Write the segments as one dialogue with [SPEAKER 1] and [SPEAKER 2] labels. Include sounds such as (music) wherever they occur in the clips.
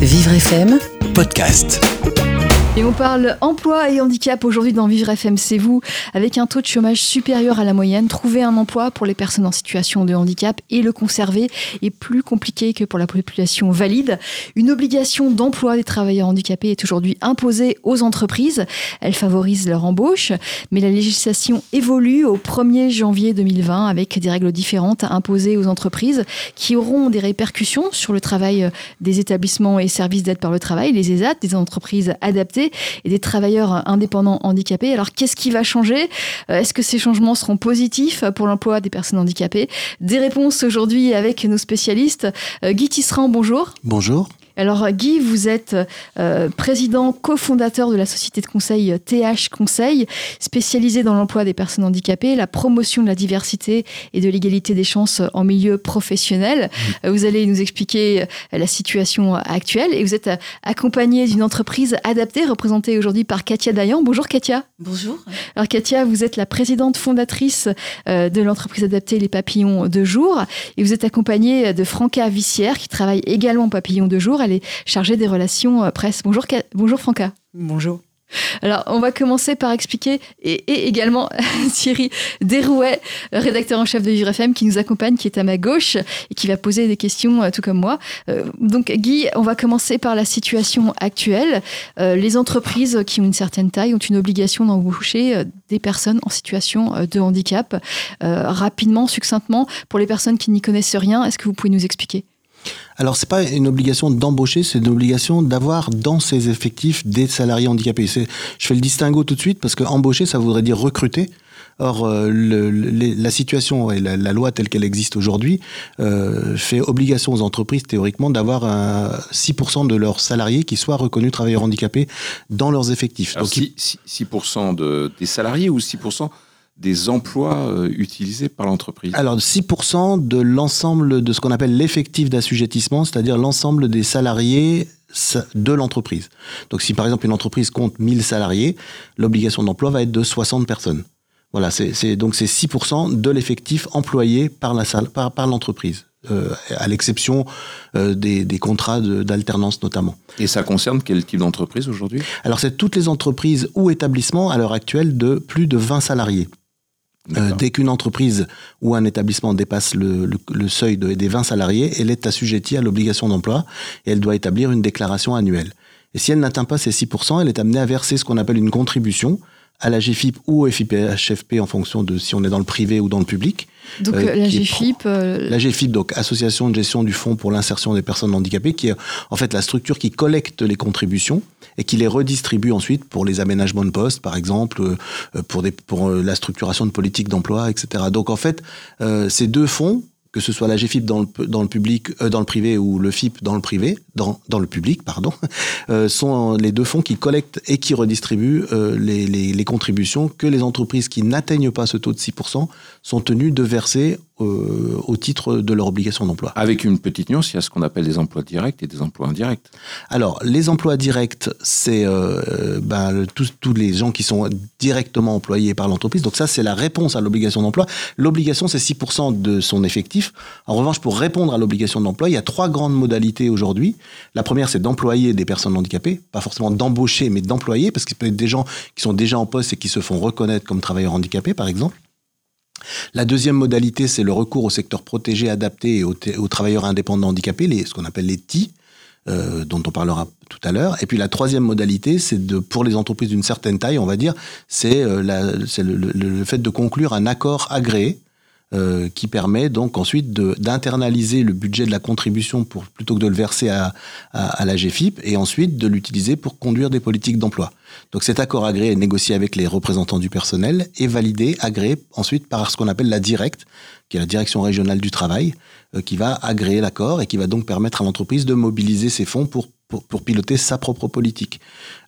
[SPEAKER 1] Vivre FM Podcast.
[SPEAKER 2] Et on parle emploi et handicap aujourd'hui dans Vivre FM, c'est vous, avec un taux de chômage supérieur à la moyenne. Trouver un emploi pour les personnes en situation de handicap et le conserver est plus compliqué que pour la population valide. Une obligation d'emploi des travailleurs handicapés est aujourd'hui imposée aux entreprises. Elle favorise leur embauche, mais la législation évolue au 1er janvier 2020 avec des règles différentes imposées aux entreprises qui auront des répercussions sur le travail des établissements et services d'aide par le travail, les ESAT, des entreprises adaptées et des travailleurs indépendants handicapés. Alors qu'est-ce qui va changer? Euh, Est-ce que ces changements seront positifs pour l'emploi des personnes handicapées? Des réponses aujourd'hui avec nos spécialistes. Euh, Guy Tisserand, bonjour.
[SPEAKER 3] Bonjour.
[SPEAKER 2] Alors Guy, vous êtes euh, président cofondateur de la société de conseil TH Conseil, spécialisée dans l'emploi des personnes handicapées, la promotion de la diversité et de l'égalité des chances en milieu professionnel. Mmh. Vous allez nous expliquer la situation actuelle et vous êtes accompagné d'une entreprise adaptée représentée aujourd'hui par Katia Dayan. Bonjour Katia.
[SPEAKER 4] Bonjour.
[SPEAKER 2] Alors Katia, vous êtes la présidente fondatrice euh, de l'entreprise adaptée Les Papillons de jour et vous êtes accompagnée de Franca Vissière qui travaille également Papillons de jour. Elle est chargée des relations euh, presse. Bonjour, bonjour Franca.
[SPEAKER 4] Bonjour.
[SPEAKER 2] Alors, on va commencer par expliquer, et, également (laughs) Thierry Derouet, rédacteur en chef de Vivre FM, qui nous accompagne, qui est à ma gauche et qui va poser des questions, euh, tout comme moi. Euh, donc, Guy, on va commencer par la situation actuelle. les entreprises qui ont une certaine taille ont une obligation d'embaucher des personnes en situation de handicap. rapidement, succinctement, pour les personnes qui n'y connaissent rien, est-ce que vous pouvez nous expliquer?
[SPEAKER 3] Alors, c'est pas une obligation d'embaucher, c'est une obligation d'avoir dans ses effectifs des salariés handicapés. Je fais le distinguo tout de suite parce que embaucher, ça voudrait dire recruter. Or, euh, la situation et la, loi telle qu'elle existe aujourd'hui euh, fait obligation aux entreprises théoriquement d'avoir 6% de leurs salariés qui soient reconnus travailleurs handicapés dans leurs effectifs.
[SPEAKER 5] Donc, 6%, de, des salariés ou 6% des emplois euh, utilisés par l'entreprise
[SPEAKER 3] Alors 6% de l'ensemble de ce qu'on appelle l'effectif d'assujettissement, c'est-à-dire l'ensemble des salariés de l'entreprise. Donc si par exemple une entreprise compte 1000 salariés, l'obligation d'emploi va être de 60 personnes. Voilà, c'est donc c'est 6% de l'effectif employé par la par, par l'entreprise. Euh, à l'exception euh, des, des, contrats d'alternance notamment.
[SPEAKER 5] Et ça concerne quel type d'entreprise aujourd'hui?
[SPEAKER 3] Alors c'est toutes les entreprises ou établissements à l'heure actuelle de plus de 20 salariés. Euh, dès qu'une entreprise ou un établissement dépasse le, seuil des 20 salariés, elle est assujettie à l'obligation d'emploi et elle doit établir une déclaration annuelle. Et si elle n'atteint pas ces 6%, elle est amenée à verser ce qu'on appelle une contribution à la GFIP ou au FIPHFP en fonction de si on est dans le privé ou dans le public.
[SPEAKER 2] Donc euh, la GFIP
[SPEAKER 3] euh, La GFIP, donc Association de gestion du Fonds pour l'insertion des personnes handicapées, qui est en fait la structure qui collecte les contributions et qui les redistribue ensuite pour les aménagements de postes, par exemple, euh, pour, des, pour la structuration de politiques d'emploi, etc. Donc en fait, ces deux fonds que ce soit la GFIP dans le, dans le public, euh, dans le privé ou le FIP dans le privé, dans, dans le public, pardon, (laughs) euh, sont les deux fonds qui collectent et qui redistribuent euh, les, les, les, contributions que les entreprises qui n'atteignent pas ce taux de 6% sont tenues de verser euh, au titre de leur obligation d'emploi.
[SPEAKER 5] Avec une petite nuance, il y a ce qu'on appelle des emplois directs et des emplois indirects.
[SPEAKER 3] Alors, les emplois directs, c'est euh, ben, tous, tous les gens qui sont directement employés par l'entreprise. Donc ça, c'est la réponse à l'obligation d'emploi. L'obligation, c'est 6% de son effectif. En revanche, pour répondre à l'obligation d'emploi, il y a trois grandes modalités aujourd'hui. La première, c'est d'employer des personnes handicapées, pas forcément d'embaucher, mais d'employer, parce qu'il peut y avoir des gens qui sont déjà en poste et qui se font reconnaître comme travailleurs handicapés, par exemple. La deuxième modalité, c'est le recours au secteur protégé, adapté et aux, travailleurs indépendants handicapés, ce qu'on appelle les TI, euh, dont on parlera tout à l'heure. Et puis la troisième modalité, c'est pour les entreprises d'une certaine taille, on va dire, c'est euh, le, fait de conclure un accord agréé euh, qui permet donc ensuite d'internaliser le budget de la contribution pour, plutôt que de le verser à, à, la GFIP et ensuite de l'utiliser pour conduire des politiques d'emploi. Donc cet accord agréé est négocié avec les représentants du personnel et validé, agréé ensuite par ce qu'on appelle la directe, qui est la direction régionale du travail, euh, qui va agréer l'accord et qui va donc permettre à l'entreprise de mobiliser ses fonds pour pour, piloter sa propre politique.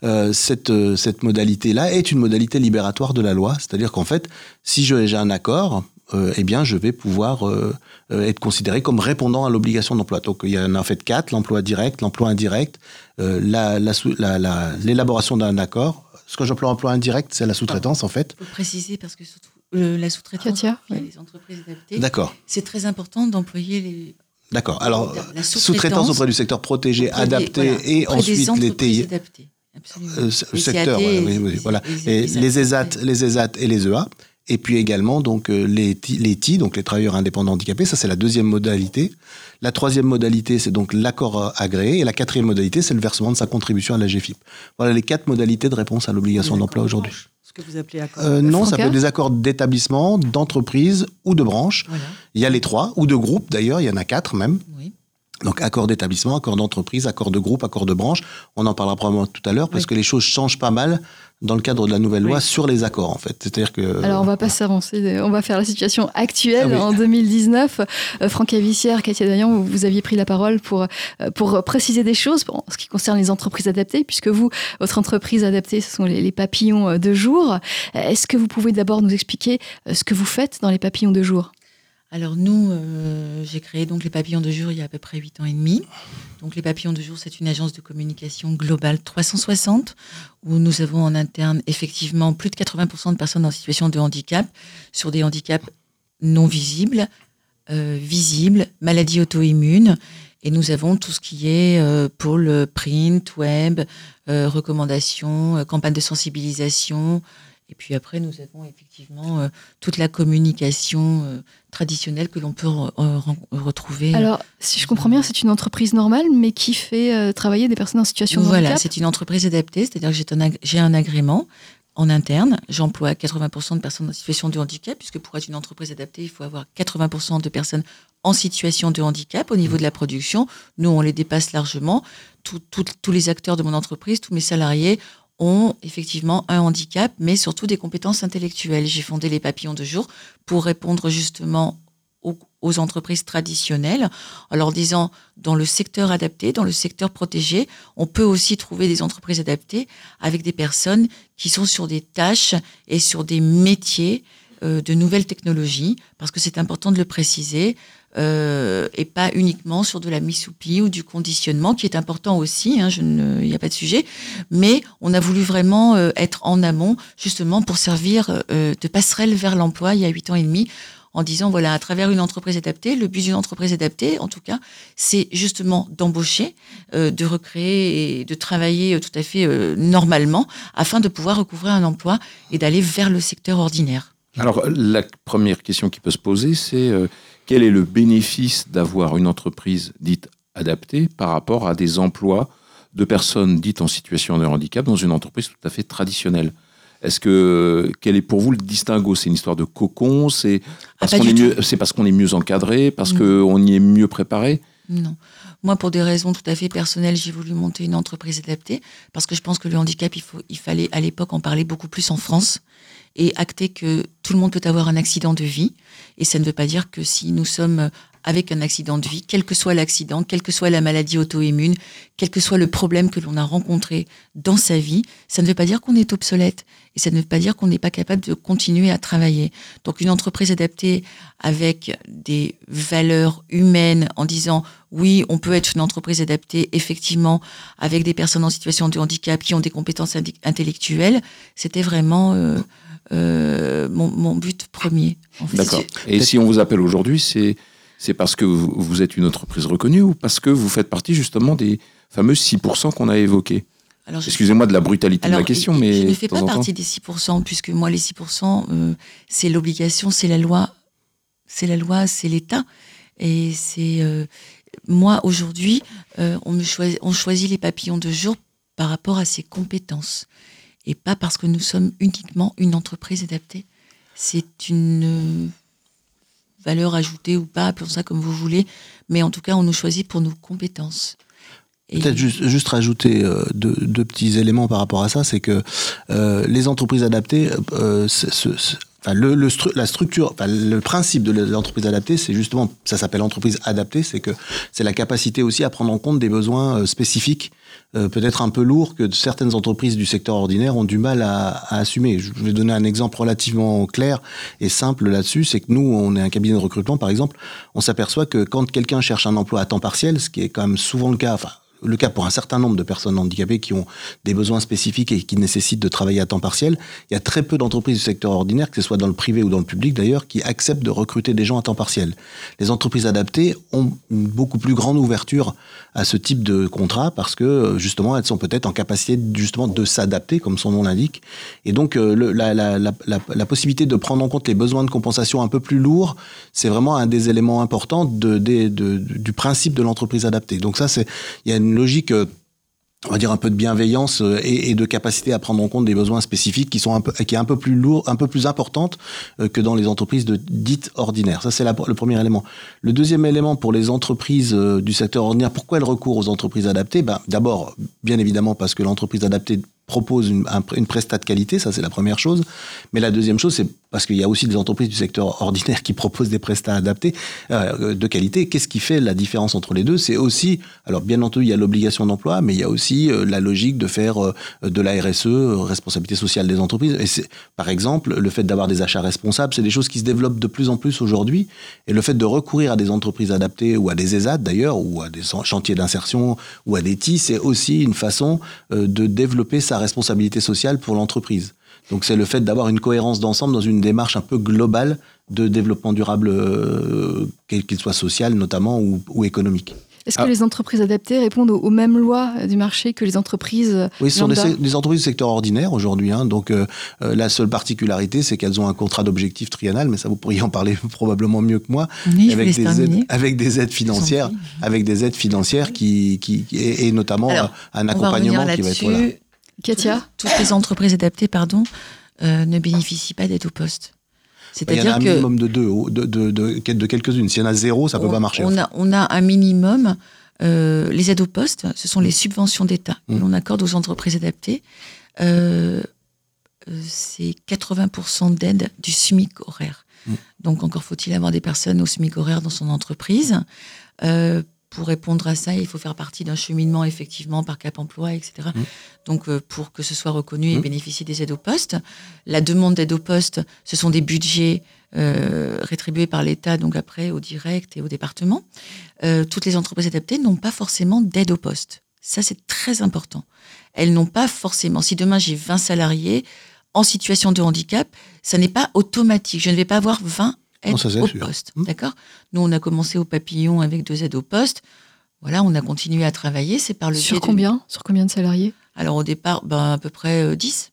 [SPEAKER 3] Euh, cette, euh, cette modalité-là est une modalité libératoire de la loi, c'est-à-dire qu'en fait, si j'ai un accord, euh, eh bien, je vais pouvoir euh, euh, être considéré comme répondant à l'obligation d'emploi. Donc, il y en a en fait quatre l'emploi direct, l'emploi indirect, l'élaboration d'un accord. Ce que j'emploie emploi indirect, c'est la sous-traitance, en fait.
[SPEAKER 4] Il faut préciser, parce que surtout, la sous-traitance, il y a les entreprises adaptées.
[SPEAKER 3] D'accord.
[SPEAKER 4] C'est très important d'employer les
[SPEAKER 3] D'accord. Alors, sous-traitance auprès du secteur protégé, adapté, et ensuite les TI. Euh, secteur, voilà. Les, les, ESAT, les ESAT et les EA. Et puis également donc euh, les, les TI, donc les travailleurs indépendants handicapés, ça c'est la deuxième modalité. La troisième modalité, c'est donc l'accord agréé. Et la quatrième modalité, c'est le versement de sa contribution à la GFIP. Voilà les quatre modalités de réponse à l'obligation d'emploi aujourd'hui.
[SPEAKER 4] Ce que vous appelez accord
[SPEAKER 3] euh, Non, ça peut être des accords d'établissement, d'entreprise ou de branche. Il y a les trois, ou de groupe d'ailleurs, il y en a quatre même. Oui. Donc accord d'établissement, accord d'entreprise, accord de groupe, accord de branche. On en parlera probablement tout à l'heure parce que les choses changent pas mal dans le cadre de la nouvelle loi sur les accords en fait. C'est-à-dire que
[SPEAKER 2] alors on va pas s'avancer, on va faire la situation actuelle ah en 2019. Euh, Franck Avissière, Katia Dayan, vous, aviez pris la parole pour euh, pour préciser des choses en ce qui concerne les entreprises adaptées, puisque vous, votre entreprise adaptée, ce sont les, papillons euh, de jour. Est-ce que vous pouvez d'abord nous expliquer ce que vous faites dans les papillons de jour?
[SPEAKER 4] Alors nous, euh, j'ai créé donc les Papillons de jour il y a à peu près 8 ans et demi. Donc les Papillons de jour, c'est une agence de communication globale 360 où nous avons en interne effectivement plus de 80% de personnes en situation de handicap sur des handicaps non visibles, euh, visibles, maladies auto-immunes. Et nous avons tout ce qui est euh, pôle print, web, recommandations, campagne de sensibilisation, et puis après, nous avons effectivement euh, toute la communication euh, traditionnelle que l'on peut retrouver.
[SPEAKER 2] Alors, si je comprends bien, c'est une entreprise normale, mais qui fait euh, travailler des personnes en situation de
[SPEAKER 4] handicap
[SPEAKER 2] Voilà,
[SPEAKER 4] c'est une entreprise adaptée, c'est-à-dire que j'ai un, agrément en interne. J'emploie 80% de personnes en situation de handicap, puisque pour être une entreprise adaptée, il faut avoir 80% de personnes en situation de handicap au niveau de la production. Nous, on les dépasse largement. tous les acteurs de mon entreprise, tous mes salariés ont effectivement un handicap, mais surtout des compétences intellectuelles. J'ai fondé les papillons de jour pour répondre justement aux, entreprises traditionnelles, en leur disant, dans le secteur adapté, dans le secteur protégé, on peut aussi trouver des entreprises adaptées avec des personnes qui sont sur des tâches et sur des métiers euh, de nouvelles technologies, parce que c'est important de le préciser, euh, et pas uniquement sur de la mise sous pli ou du conditionnement, qui est important aussi, hein, il n'y a pas de sujet, mais on a voulu vraiment euh, être en amont, justement pour servir de passerelle vers l'emploi il y a huit ans et demi, en disant, voilà, à travers une entreprise adaptée, le but d'une entreprise adaptée, en tout cas, c'est justement d'embaucher, de recréer et de travailler tout à fait normalement, afin de pouvoir recouvrir un emploi et d'aller vers le secteur ordinaire.
[SPEAKER 5] Alors, la première question qui peut se poser, c'est euh, quel est le bénéfice d'avoir une entreprise dite adaptée par rapport à des emplois de personnes dites en situation de handicap dans une entreprise tout à fait traditionnelle? Est-ce que quel est pour vous le distinguo? C'est une histoire de cocon? C'est ah, parce qu'on est mieux, c'est parce qu'on est mieux encadré, parce qu'on y est mieux préparé?
[SPEAKER 4] Non. Moi, pour des raisons tout à fait personnelles, j'ai voulu monter une entreprise adaptée parce que je pense que le handicap, il, faut, il fallait à l'époque en parler beaucoup plus en France et acter que tout le monde peut avoir un accident de vie. Et ça ne veut pas dire que si nous sommes avec un accident de vie, quel que soit l'accident, quelle que soit la maladie auto-immune, quel que soit le problème que l'on a rencontré dans sa vie, ça ne veut pas dire qu'on est obsolète et ça ne veut pas dire qu'on n'est pas capable de continuer à travailler. Donc une entreprise adaptée avec des valeurs humaines en disant oui, on peut être une entreprise adaptée effectivement avec des personnes en situation de handicap qui ont des compétences intellectuelles, c'était vraiment euh, euh, mon, but premier.
[SPEAKER 5] D'accord. Et si on vous appelle aujourd'hui, c'est c'est parce que vous, êtes une entreprise reconnue ou parce que vous faites partie justement des fameux 6% qu'on a évoqués Excusez-moi de la brutalité de la question, mais
[SPEAKER 4] je ne fais pas partie des 6%, puisque moi les 6%, euh, c'est l'obligation, c'est la loi, c'est la loi, c'est l'État, et c'est euh, moi aujourd'hui, on me on choisit les papillons de jour par rapport à ses compétences et pas parce que nous sommes uniquement une entreprise adaptée. C'est une valeur ajoutée ou pas, appelons ça comme vous voulez, mais en tout cas, on nous choisit pour nos compétences.
[SPEAKER 3] Peut-être juste, juste rajouter euh, deux, petits éléments par rapport à ça, c'est que euh, les entreprises adaptées, euh, Enfin, le, le la structure, enfin, le principe de l'entreprise adaptée, c'est justement, ça s'appelle entreprise adaptée, c'est que c'est la capacité aussi à prendre en compte des besoins euh, spécifiques, euh, peut-être un peu lourds que certaines entreprises du secteur ordinaire ont du mal à, à, assumer. Je vais donner un exemple relativement clair et simple là-dessus, c'est que nous, on est un cabinet de recrutement, par exemple, on s'aperçoit que quand quelqu'un cherche un emploi à temps partiel, ce qui est quand même souvent le cas, enfin le cas pour un certain nombre de personnes handicapées qui ont des besoins spécifiques et qui nécessitent de travailler à temps partiel. Il y a très peu d'entreprises du secteur ordinaire, que ce soit dans le privé ou dans le public d'ailleurs, qui acceptent de recruter des gens à temps partiel. Les entreprises adaptées ont une beaucoup plus grande ouverture à ce type de contrat parce que justement elles sont peut-être en capacité justement de s'adapter, comme son nom l'indique. Et donc euh, la, possibilité de prendre en compte les besoins de compensation un peu plus lourds, c'est vraiment un des éléments importants du principe de l'entreprise adaptée. Donc ça, c'est il y a logique euh, on va dire un peu de bienveillance euh, et, de capacité à prendre en compte des besoins spécifiques qui sont un peu qui est un peu plus lourd, un peu plus importante euh, que dans les entreprises de, dites ordinaires. Ça c'est le premier élément. Le deuxième élément pour les entreprises du secteur ordinaire, pourquoi elles recourent aux entreprises adaptées? Ben d'abord, bien évidemment parce que l'entreprise adaptée propose une, une prestat de qualité, ça c'est la première chose. Mais la deuxième chose, c'est parce qu'il y a aussi des entreprises du secteur ordinaire qui proposent des prestats adaptés euh, de qualité. Qu'est-ce qui fait la différence entre les deux? C'est aussi, alors bien entendu, il y a l'obligation d'emploi, mais il y a aussi euh, la logique de faire euh, de la RSE, responsabilité sociale des entreprises. Et c'est, par exemple, le fait d'avoir des achats responsables, c'est des choses qui se développent de plus en plus aujourd'hui. Et le fait de recourir à des entreprises adaptées ou à des ESAT d'ailleurs, ou à des chantiers d'insertion ou à des TI, c'est aussi une façon de développer sa responsabilité sociale pour l'entreprise. Donc c'est le fait d'avoir une cohérence d'ensemble dans une démarche un peu globale de développement durable, euh, quel qu'il soit social notamment ou, économique.
[SPEAKER 2] Est-ce que ah. les entreprises adaptées répondent aux, mêmes lois du marché que les entreprises
[SPEAKER 3] Oui, ce sont des, entreprises du secteur ordinaire aujourd'hui. Hein. donc euh, euh, la seule particularité, c'est qu'elles ont un contrat d'objectif triennal, mais ça vous pourriez en parler (laughs) probablement mieux que moi, avec, des aides, avec des aides financières, avec des aides financières qui, qui et, notamment un accompagnement qui va être là.
[SPEAKER 2] Katia
[SPEAKER 4] Toutes les entreprises adaptées, pardon, euh, ne bénéficient pas d'aide au poste.
[SPEAKER 3] C'est-à-dire il y en a un minimum de deux, de, de, de, quelques-unes. S'il y en a zéro, ça ne peut pas marcher.
[SPEAKER 4] On a, on a un minimum. Euh, les aides au poste, ce sont les subventions d'État que mmh. l'on accorde aux entreprises adaptées. Euh, c'est 80% d'aide du SMIC horaire. Mmh. Donc encore faut-il avoir des personnes au SMIC horaire dans son entreprise pour répondre à ça, il faut faire partie d'un cheminement effectivement par Cap Emploi, etc. Mmh. Donc euh, pour que ce soit reconnu et mmh. bénéficier des aides au poste, la demande d'aide au poste, ce sont des budgets euh, rétribués par l'État, donc après au direct et au département. Euh, toutes les entreprises adaptées n'ont pas forcément d'aide au poste. Ça c'est très important. Elles n'ont pas forcément. Si demain j'ai 20 salariés en situation de handicap, ça n'est pas automatique. Je ne vais pas avoir 20 au poste. Mmh. D'accord? Nous, on a commencé au papillon avec deux aides au poste. Voilà, on a continué à travailler. C'est par le
[SPEAKER 2] Sur combien? Sur combien de salariés?
[SPEAKER 4] Alors, au départ, ben, à peu près 10. Euh,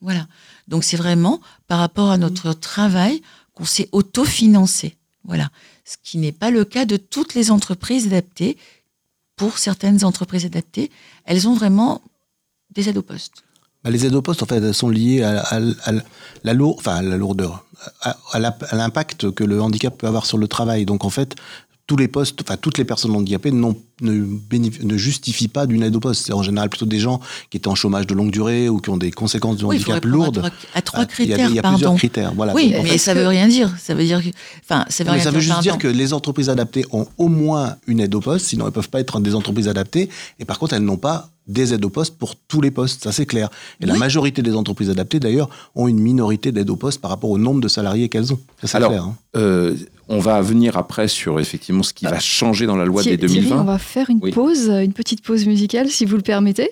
[SPEAKER 4] voilà. Donc, c'est vraiment par rapport à notre travail qu'on s'est autofinancé. Voilà. Ce qui n'est pas le cas de toutes les entreprises adaptées. Pour certaines entreprises adaptées, elles ont vraiment des aides au poste.
[SPEAKER 3] Bah, les aides au poste, en fait, elles sont liées à, la, lourdeur, enfin, à la lourdeur, à, l'impact que le handicap peut avoir sur le travail. Donc, en fait, tous les postes, enfin toutes les personnes handicapées ne, ne justifient pas d'une aide au poste. C'est en général plutôt des gens qui étaient en chômage de longue durée ou qui ont des conséquences du handicap lourdes.
[SPEAKER 4] À trois, critères,
[SPEAKER 3] Il y a, plusieurs critères. Voilà.
[SPEAKER 4] Oui, mais ça ne veut rien dire. Ça veut dire que, enfin,
[SPEAKER 3] ça veut, ça veut juste dire que les entreprises adaptées ont au moins une aide au poste, sinon elles peuvent pas être des entreprises adaptées. Et par contre, elles n'ont pas des aides au poste pour tous les postes, ça c'est clair. Et la majorité des entreprises adaptées, d'ailleurs, ont une minorité d'aides au poste par rapport au nombre de salariés qu'elles ont.
[SPEAKER 5] Ça c'est clair. Hein. Euh, on va venir après sur effectivement ce qui va changer dans la loi des 2020.
[SPEAKER 2] on va faire une pause, une petite pause musicale, si vous le permettez.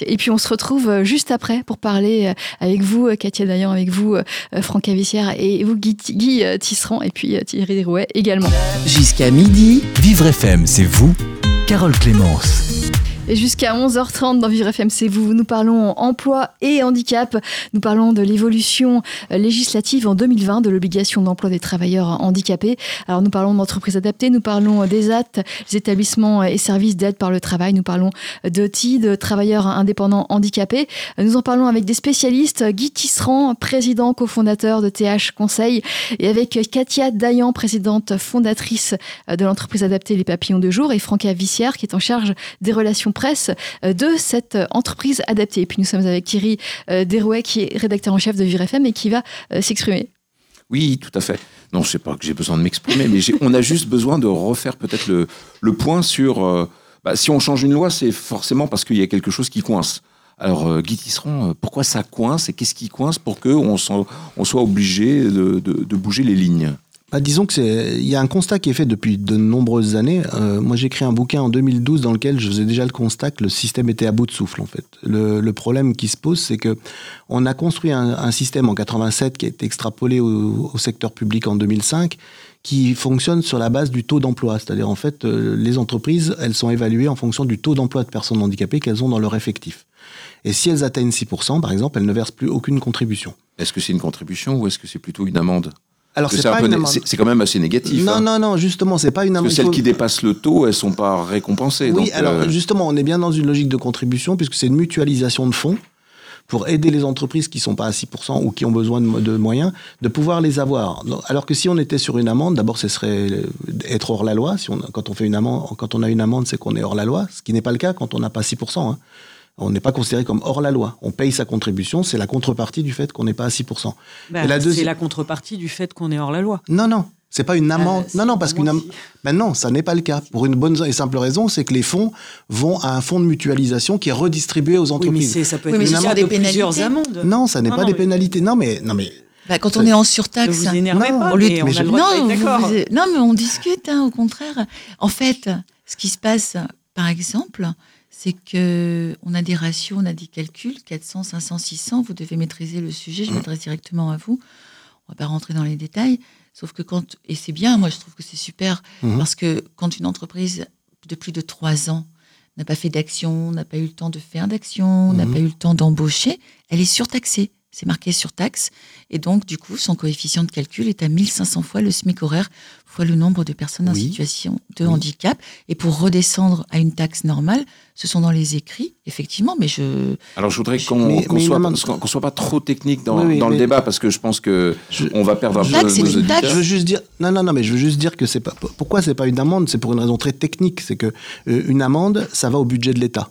[SPEAKER 2] Et puis on se retrouve euh, juste après pour parler euh, avec vous, Katia Dayan, avec vous, Franck Avissière, et vous, Guy, Guy Tisserand, et puis Thierry Derouet également.
[SPEAKER 1] Jusqu'à midi, Vivre FM, c'est vous, Carole Clémence.
[SPEAKER 2] Et jusqu'à 11h30 dans Vivre FM, c'est vous. Nous parlons emploi et handicap. Nous parlons de l'évolution euh, législative en 2020 de l'obligation d'emploi des travailleurs handicapés. Alors nous parlons d'entreprises adaptées, nous parlons des AT, les établissements et services d'aide par le travail, nous parlons de TI, de travailleurs indépendants handicapés. Nous en parlons avec des spécialistes, Guy Tisserand, président cofondateur de TH Conseil, et avec Katia Dayan, présidente fondatrice de l'entreprise adaptée Les Papillons de Jour, et Franca Vissière, qui est en charge des relations presse euh, de cette entreprise adaptée. Et puis nous sommes avec Thierry euh, Derouet, qui est rédacteur en chef de Vivre FM et qui va euh, s'exprimer.
[SPEAKER 5] Oui, tout à fait. Non, je sais pas que j'ai besoin de m'exprimer, mais on a juste besoin de refaire peut-être le, point sur. bah, si on change une loi, c'est forcément parce qu'il y a quelque chose qui coince. Alors, Guy Tisserand, pourquoi ça coince et qu'est-ce qui coince pour qu'on on soit obligé de, bouger les lignes?
[SPEAKER 3] Bah, disons que il y a un constat qui est fait depuis de nombreuses années. Euh, moi, j'ai écrit un bouquin en 2012 dans lequel je faisais déjà le constat que le système était à bout de souffle. En fait, le, le problème qui se pose, c'est que on a construit un, un, système en 87 qui a été extrapolé au, au, secteur public en 2005, qui fonctionne sur la base du taux d'emploi. C'est-à-dire, en fait, euh, les entreprises, elles sont évaluées en fonction du taux d'emploi de personnes handicapées qu'elles ont dans leur effectif. Et si elles atteignent 6%, par exemple, elles ne versent plus aucune contribution.
[SPEAKER 5] Est-ce que c'est une contribution ou est-ce que c'est plutôt une amende?
[SPEAKER 3] Alors
[SPEAKER 5] c'est pas c'est quand même assez négatif.
[SPEAKER 3] Non
[SPEAKER 5] hein.
[SPEAKER 3] non non, justement, c'est pas une
[SPEAKER 5] amende. Parce que celles qui dépassent le taux, elles sont pas récompensées.
[SPEAKER 3] Oui, alors euh... justement, on est bien dans une logique de contribution puisque c'est une mutualisation de fonds pour aider les entreprises qui sont pas à 6% ou qui ont besoin de, de, moyens de pouvoir les avoir. Alors que si on était sur une amende, d'abord ce serait être hors la loi. Si on, quand on fait une amende, quand on a une amende, c'est qu'on est hors la loi, ce qui n'est pas le cas quand on n'a pas 6%. Hein. On n'est pas considéré comme hors la loi. On paye sa contribution, c'est la contrepartie du fait qu'on n'est pas à 6%.
[SPEAKER 6] Ben, la c'est la contrepartie du fait qu'on est hors la loi.
[SPEAKER 3] Non, non. C'est pas une amende. Euh, non, non, parce qu'une amende. Ben non, ça n'est pas le cas. Pour une bonne et simple raison, c'est que les fonds vont à un fonds de mutualisation qui est redistribué aux entreprises.
[SPEAKER 6] Oui, mais ça peut être oui, une amende des de plusieurs amendes.
[SPEAKER 3] Non, ça n'est pas des pénalités. Non, mais non, mais
[SPEAKER 4] bah, quand on est en surtaxe,
[SPEAKER 6] ne vous énervez
[SPEAKER 4] non,
[SPEAKER 6] pas,
[SPEAKER 4] on
[SPEAKER 6] mais on a le droit
[SPEAKER 4] non,
[SPEAKER 6] vous,
[SPEAKER 4] non, mais on discute, hein, au contraire. En fait, ce qui se passe, par exemple, c'est que on a des ratios, on a des calculs, 400, 500, 600, vous devez maîtriser le sujet, je m'adresse directement à vous. On va pas rentrer dans les détails, sauf que quand, et c'est bien, moi je trouve que c'est super, mmh. parce que quand une entreprise de plus de trois ans n'a pas fait d'action, n'a pas eu le temps de faire d'action, mmh. n'a pas eu le temps d'embaucher, elle est surtaxée. C'est marqué sur taxe. Et donc, du coup, son coefficient de calcul est à 1500 fois le SMIC horaire fois le nombre de personnes en situation de oui. handicap. Et pour redescendre à une taxe normale, ce sont dans les écrits, effectivement, mais je...
[SPEAKER 5] Alors, je voudrais qu'on qu soit, qu soit, pas trop technique dans, oui, dans le débat, parce que je pense que je, on va perdre un peu
[SPEAKER 4] taxe,
[SPEAKER 5] nos
[SPEAKER 4] une taxe.
[SPEAKER 3] Je veux juste dire... Non, non, non, mais je veux juste dire que c'est pas... Pourquoi c'est pas une amende? C'est pour une raison très technique. C'est que euh, une amende, ça va au budget de l'État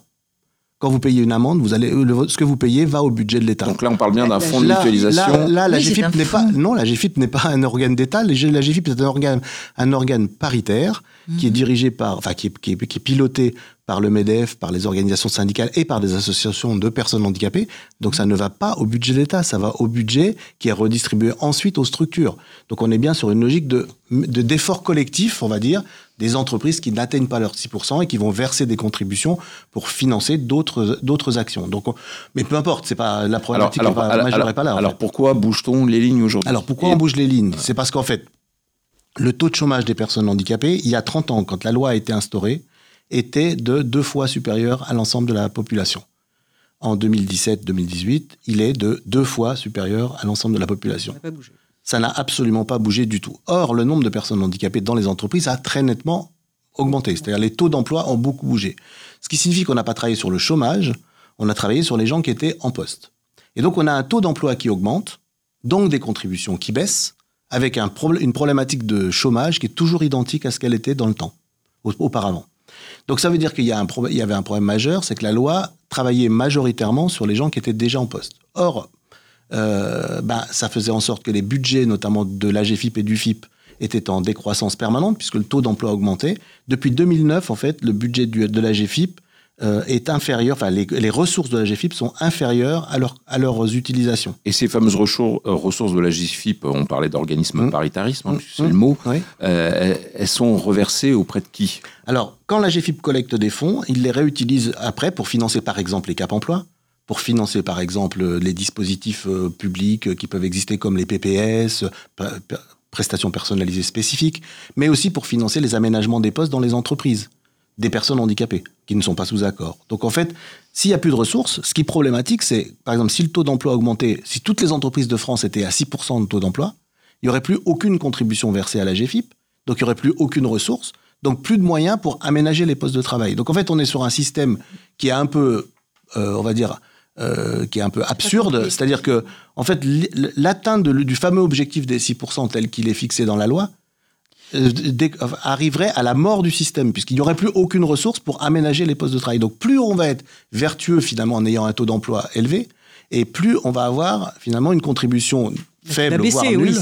[SPEAKER 3] quand vous payez une amende, vous allez, le, ce que vous payez va au budget de l'État.
[SPEAKER 5] Donc là, on parle bien d'un fonds de mutualisation.
[SPEAKER 3] Là, là la oui, GFIP n'est pas, non, la GFIP n'est pas un organe d'État. La GFIP est un organe, un organe paritaire mmh. qui est dirigé par, enfin, qui est, qui, est, qui est piloté par le MEDEF, par les organisations syndicales et par des associations de personnes handicapées. Donc ça ne va pas au budget de l'État, ça va au budget qui est redistribué ensuite aux structures. Donc on est bien sur une logique de d'effort collectif, on va dire, des entreprises qui n'atteignent pas leurs 6% et qui vont verser des contributions pour financer d'autres d'autres actions. Donc, on, mais peu importe, c'est pas la problématique
[SPEAKER 5] alors, alors,
[SPEAKER 3] pas,
[SPEAKER 5] alors,
[SPEAKER 3] alors, pas là.
[SPEAKER 5] Alors fait. pourquoi bouge-t-on les lignes aujourd'hui?
[SPEAKER 3] Alors pourquoi et... on bouge les lignes? C'est parce qu'en fait, le taux de chômage des personnes handicapées, il y a 30 ans, quand la loi a été instaurée, était de deux fois supérieur à l'ensemble de la population. En 2017-2018, il est de deux fois supérieur à l'ensemble de la population.
[SPEAKER 6] Ça n'a pas bougé.
[SPEAKER 3] Ça n'a absolument pas bougé du tout. Or, le nombre de personnes handicapées dans les entreprises a très nettement augmenté. C'est-à-dire les taux d'emploi ont beaucoup bougé. Ce qui signifie qu'on n'a pas travaillé sur le chômage, on a travaillé sur les gens qui étaient en poste. Et donc, on a un taux d'emploi qui augmente, donc des contributions qui baissent, avec une problématique de chômage qui est toujours identique à ce qu'elle était dans le temps, auparavant. Donc ça veut dire qu'il y, y avait un problème majeur, c'est que la loi travaillait majoritairement sur les gens qui étaient déjà en poste. Or, euh, ben, ça faisait en sorte que les budgets, notamment de l'AGFIP et du FIP, étaient en décroissance permanente puisque le taux d'emploi augmentait. Depuis 2009, en fait, le budget du, de l'AGFIP euh, est inférieur, enfin les, les, ressources de la GFIP sont inférieures à, leur, à leurs utilisations.
[SPEAKER 5] Et ces fameuses ressources, euh, ressources de la GFIP, on parlait d'organisme mmh. paritarisme, hein, c'est mmh. le mot, oui. euh, elles sont reversées auprès de qui?
[SPEAKER 3] Alors, quand la GFIP collecte des fonds, il les réutilise après pour financer par exemple les cap emploi, pour financer par exemple les dispositifs euh, publics qui peuvent exister comme les PPS, prestations personnalisées spécifiques, mais aussi pour financer les aménagements des postes dans les entreprises des personnes handicapées qui ne sont pas sous accord. Donc en fait, s'il n'y a plus de ressources, ce qui est problématique, c'est, par exemple, si le taux d'emploi augmentait, si toutes les entreprises de France étaient à 6% de taux d'emploi, il n'y aurait plus aucune contribution versée à la GFIP, donc il n'y aurait plus aucune ressource, donc plus de moyens pour aménager les postes de travail. Donc en fait, on est sur un système qui est un peu, euh, on va dire, euh, qui est un peu absurde, c'est-à-dire que, en fait, l'atteinte du fameux objectif des 6% tel qu'il est fixé dans la loi, euh, arriverait à la mort du système, puisqu'il n'y aurait plus aucune ressource pour aménager les postes de travail. Donc plus on va être vertueux finalement en ayant un taux d'emploi élevé, et plus on va avoir finalement une contribution faible, voire nulle.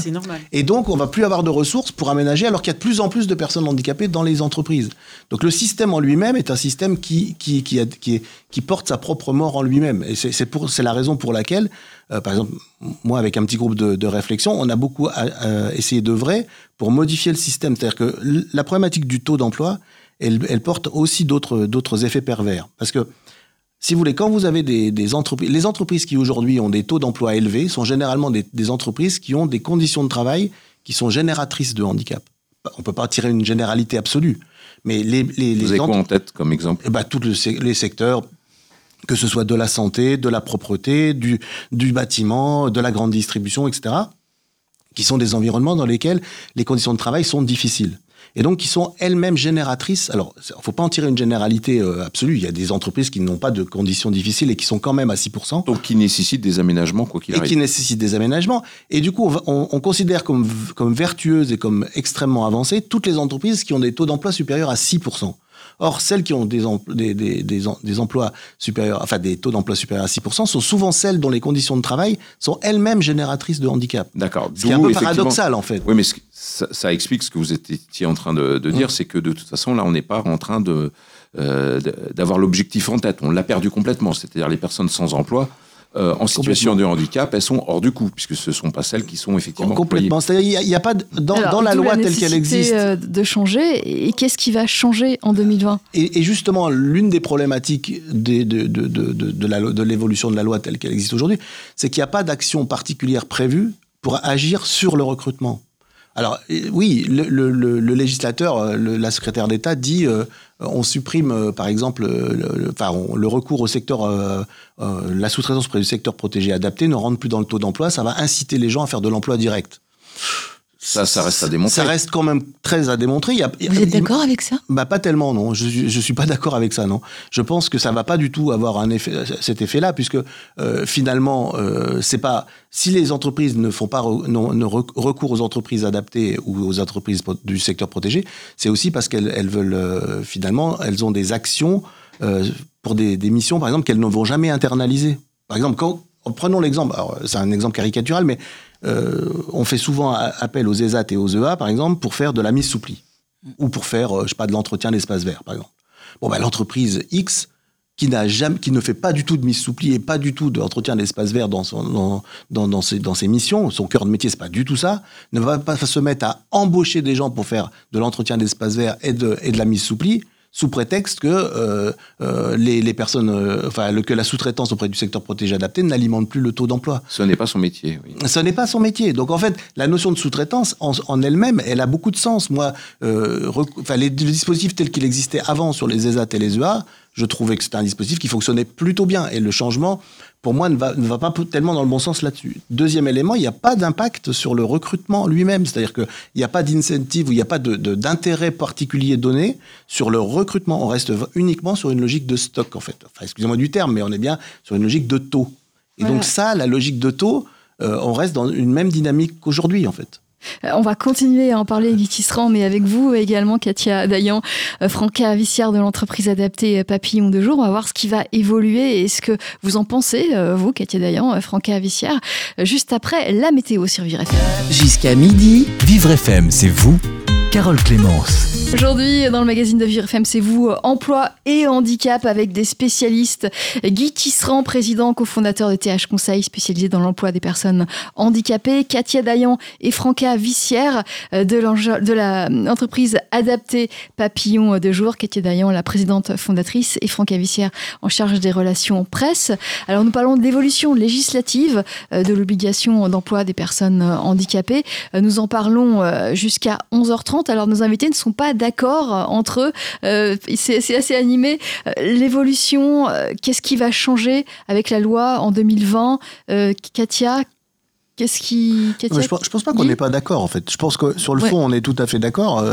[SPEAKER 3] Et donc, on va plus avoir de ressources pour aménager, alors qu'il y a de plus en plus de personnes handicapées dans les entreprises. Donc, le système en lui-même est un système qui, qui, qui, qui, qui porte sa propre mort en lui-même. Et c'est la raison pour laquelle, euh, par exemple, moi, avec un petit groupe de, de réflexion, on a beaucoup essayé d'œuvrer pour modifier le système. C'est-à-dire que la problématique du taux d'emploi, elle, elle porte aussi d'autres effets pervers. Parce que si vous voulez, quand vous avez des, entreprises, les entreprises qui aujourd'hui ont des taux d'emploi élevés sont généralement des, entreprises qui ont des conditions de travail qui sont génératrices de handicap. On ne peut pas tirer une généralité absolue, mais les, les,
[SPEAKER 5] vous avez quoi en tête comme exemple?
[SPEAKER 3] Eh ben, Tous les secteurs, que ce soit de la santé, de la propreté, du, du bâtiment, de la grande distribution, etc., qui sont des environnements dans lesquels les conditions de travail sont difficiles et donc qui sont elles-mêmes génératrices. Alors, il faut pas en tirer une généralité euh, absolue. Il y a des entreprises qui n'ont pas de conditions difficiles et qui sont quand même à 6%.
[SPEAKER 5] Donc, qui nécessitent des aménagements, quoi qu'il arrive.
[SPEAKER 3] Et qui nécessitent des aménagements. Et du coup, on, on, considère comme, comme vertueuses et comme extrêmement avancées toutes les entreprises qui ont des taux d'emploi supérieurs à 6%. Or, celles qui ont des, des, des, des, emplois supérieurs, enfin des taux d'emploi supérieurs à 6%, sont souvent celles dont les conditions de travail sont elles-mêmes génératrices de handicap.
[SPEAKER 5] D'accord.
[SPEAKER 3] C'est un peu paradoxal, en fait.
[SPEAKER 5] Oui, mais ça, ça, explique ce que vous étiez en train de, de dire, mm. c'est que de toute façon, là, on n'est pas en train de euh, d'avoir l'objectif en tête. On l'a perdu complètement. C'est-à-dire les personnes sans emploi euh, en situation de handicap, elles sont hors du coup, puisque ce ne sont pas celles qui sont effectivement
[SPEAKER 3] complètement. C'est-à-dire, il n'y a, pas dans, la loi telle qu'elle existe
[SPEAKER 2] euh, de changer. Et qu'est-ce qui va changer en 2020
[SPEAKER 3] et, justement, l'une des problématiques de, de, de, de l'évolution de la loi telle qu'elle existe aujourd'hui, c'est qu'il n'y a pas d'action particulière prévue pour agir sur le recrutement. Alors oui, le, le, le législateur, euh, la secrétaire d'État dit euh, on supprime euh, par exemple le, enfin, le recours au secteur, la sous-traitance auprès du secteur protégé adapté ne rentre plus dans le taux d'emploi, ça va inciter les gens à faire de l'emploi direct.
[SPEAKER 5] Ça, ça reste à démontrer.
[SPEAKER 3] Ça reste quand même très à démontrer. Il y a,
[SPEAKER 4] Vous êtes d'accord avec ça?
[SPEAKER 3] Bah pas tellement, non. Je je suis pas d'accord avec ça, non. Je pense que ça va pas du tout avoir un effet, cet effet-là, puisque euh, finalement, euh, c'est pas si les entreprises ne font pas non, ne recours aux entreprises adaptées ou aux entreprises du secteur protégé, c'est aussi parce qu'elles elles veulent euh, finalement, elles ont des actions euh, pour des, des missions, par exemple, qu'elles ne vont jamais internaliser. Par exemple, quand prenons l'exemple, c'est un exemple caricatural, mais euh, on fait souvent appel aux ESAT et aux EA, par exemple, pour faire de la mise sous pli. Ou pour faire, euh, je sais pas, de l'entretien d'espace vert, par exemple. Bon, ben, l'entreprise X, qui, jamais, qui ne fait pas du tout de mise sous pli et pas du tout d'entretien d'espace vert dans, dans, dans, ses, dans ses missions, son cœur de métier, c'est pas du tout ça, ne va pas se mettre à embaucher des gens pour faire de l'entretien d'espace vert et de, et de la mise sous pli sous prétexte que euh, euh, les, les, personnes, euh, enfin, le, que la sous-traitance auprès du secteur protégé adapté n'alimente plus le taux d'emploi.
[SPEAKER 5] Ce n'est pas son métier. Oui.
[SPEAKER 3] Ce n'est pas son métier. Donc en fait, la notion de sous-traitance en, en elle-même, elle a beaucoup de sens. Moi, euh, enfin, les, dispositifs tels qu'il existait avant sur les ESAT et les EA, je trouvais que c'était un dispositif qui fonctionnait plutôt bien. Et le changement, pour moi, ne va, ne va pas tellement dans le bon sens là-dessus. Deuxième élément, il n'y a pas d'impact sur le recrutement lui-même. C'est-à-dire qu'il n'y a pas d'incentive ou il n'y a pas d'intérêt de, particulier donné sur le recrutement. On reste uniquement sur une logique de stock, en fait. Enfin, excusez-moi du terme, mais on est bien sur une logique de taux. Et donc ça, la logique de taux, euh, on reste dans une même dynamique qu'aujourd'hui, en fait.
[SPEAKER 2] Euh, on va continuer à en parler, Guy Tisserand, mais avec vous également, Katia Dayan, euh, Franca Vissière de l'entreprise adaptée Papillon de jour. On va voir ce qui va évoluer et ce que vous en pensez, euh, vous, Katia Dayan, Franca Vissière, juste après la météo sur Vivre FM.
[SPEAKER 1] Jusqu'à midi, Vivre FM, c'est vous, Carole Clémence.
[SPEAKER 2] Aujourd'hui, dans le magazine de Vivre FM, c'est vous, emploi et handicap avec des spécialistes. Guy Tisserand, président, cofondateur de TH Conseil, spécialisé dans l'emploi des personnes handicapées. Katia Dayan et Franca Vissière euh, de l'entreprise adaptée Papillon de jour. Katia Dayan, la présidente fondatrice, et Franca Vissière en charge des relations presse. Alors, nous parlons de l'évolution législative euh, de l'obligation d'emploi des personnes handicapées. Euh, nous en parlons jusqu'à 11h30. Alors, nos invités ne sont pas d'accord entre eux. Euh, c'est assez animé. Euh, l'évolution, euh, qu'est-ce qui va changer avec la loi en 2020 Katia, Qu'est-ce qui.
[SPEAKER 3] je, ne pense pas qu'on n'est pas d'accord en fait. Je pense que sur le fond, on est tout à fait d'accord.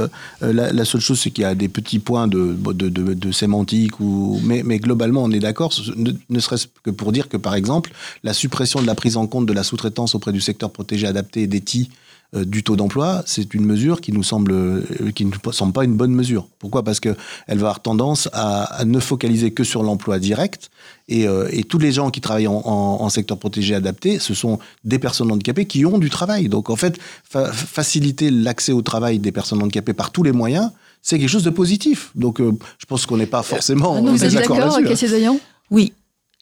[SPEAKER 3] la, seule chose, c'est qu'il y a des petits points de, de, de, sémantique, ou, mais, mais, globalement, on est d'accord, ne, serait-ce que pour dire que par exemple, la suppression de la prise en compte de la sous-traitance auprès du secteur protégé adapté des TI euh, du taux d'emploi, c'est une mesure qui nous semble, euh, qui ne semble pas une bonne mesure. Pourquoi? Parce qu'elle va avoir tendance à, ne focaliser que sur l'emploi direct. Et, euh, et, tous les gens qui travaillent en, en, secteur protégé adapté, ce sont des personnes handicapées qui ont du travail. Donc en fait, faciliter l'accès au travail des personnes handicapées par tous les moyens, c'est quelque chose de positif. Donc je pense qu'on n'est pas forcément.
[SPEAKER 2] Ah non, vous êtes d'accord, Cassie Dayan
[SPEAKER 4] Oui,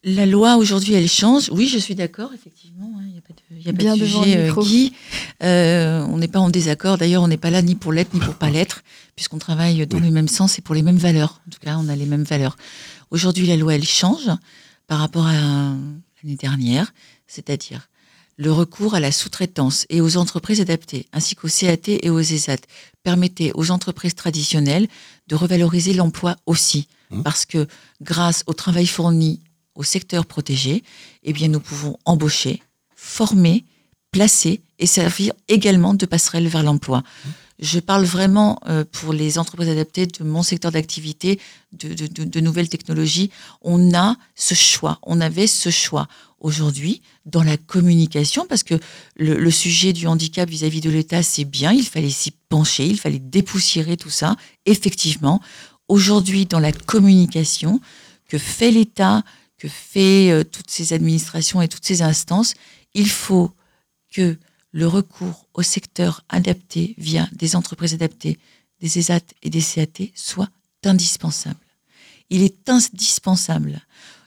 [SPEAKER 4] la loi aujourd'hui, elle change. Oui, je suis d'accord, effectivement. Il hein, n'y a pas de, y a Bien sujet, euh, Guy. Euh, on n'est pas en désaccord. D'ailleurs, on n'est pas là ni pour l'être ni pour pas (laughs) l'être, puisqu'on travaille dans le même sens et pour les mêmes valeurs. En tout cas, on a les mêmes valeurs. Aujourd'hui, la loi, elle change par rapport à l'année dernière, c'est-à-dire le recours à la sous-traitance et aux entreprises adaptées, ainsi qu'au CAT et aux ESAT, permettait aux entreprises traditionnelles de revaloriser l'emploi aussi. Mmh. Parce que grâce au travail fourni au secteur protégé, eh bien, nous pouvons embaucher, former, placer et servir également de passerelle vers l'emploi. Je parle vraiment euh, pour les entreprises adaptées de mon secteur d'activité, de, nouvelles technologies. On a ce choix, on avait ce choix aujourd'hui dans la communication, parce que le, sujet du handicap vis-à-vis -vis de l'État, c'est bien, il fallait s'y pencher, il fallait dépoussiérer tout ça. Effectivement, aujourd'hui, dans la communication que fait l'État, que fait euh, toutes ces administrations et toutes ces instances, il faut que le recours au secteur adapté via des entreprises adaptées, des ESAT et des CAT soit indispensable. Il est indispensable.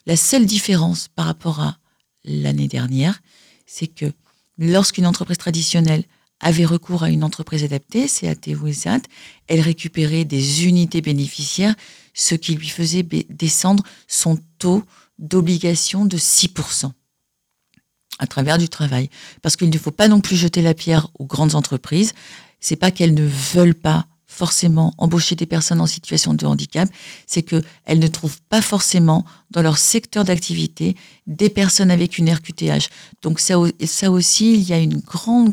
[SPEAKER 4] La seule différence par rapport à l'année dernière, c'est que lorsqu'une entreprise traditionnelle avait recours à une entreprise adaptée, CAT ou ESAT, elle récupérait des unités bénéficiaires, ce qui lui faisait descendre son taux d'obligation de 6% à travers du travail. Parce qu'il ne faut pas non plus jeter la pierre aux grandes entreprises. C'est pas qu'elles ne veulent pas forcément embaucher des personnes en situation de handicap, c'est qu'elles ne trouvent pas forcément dans leur secteur d'activité des personnes avec une RQTH. Donc ça, aussi, il y a un grand,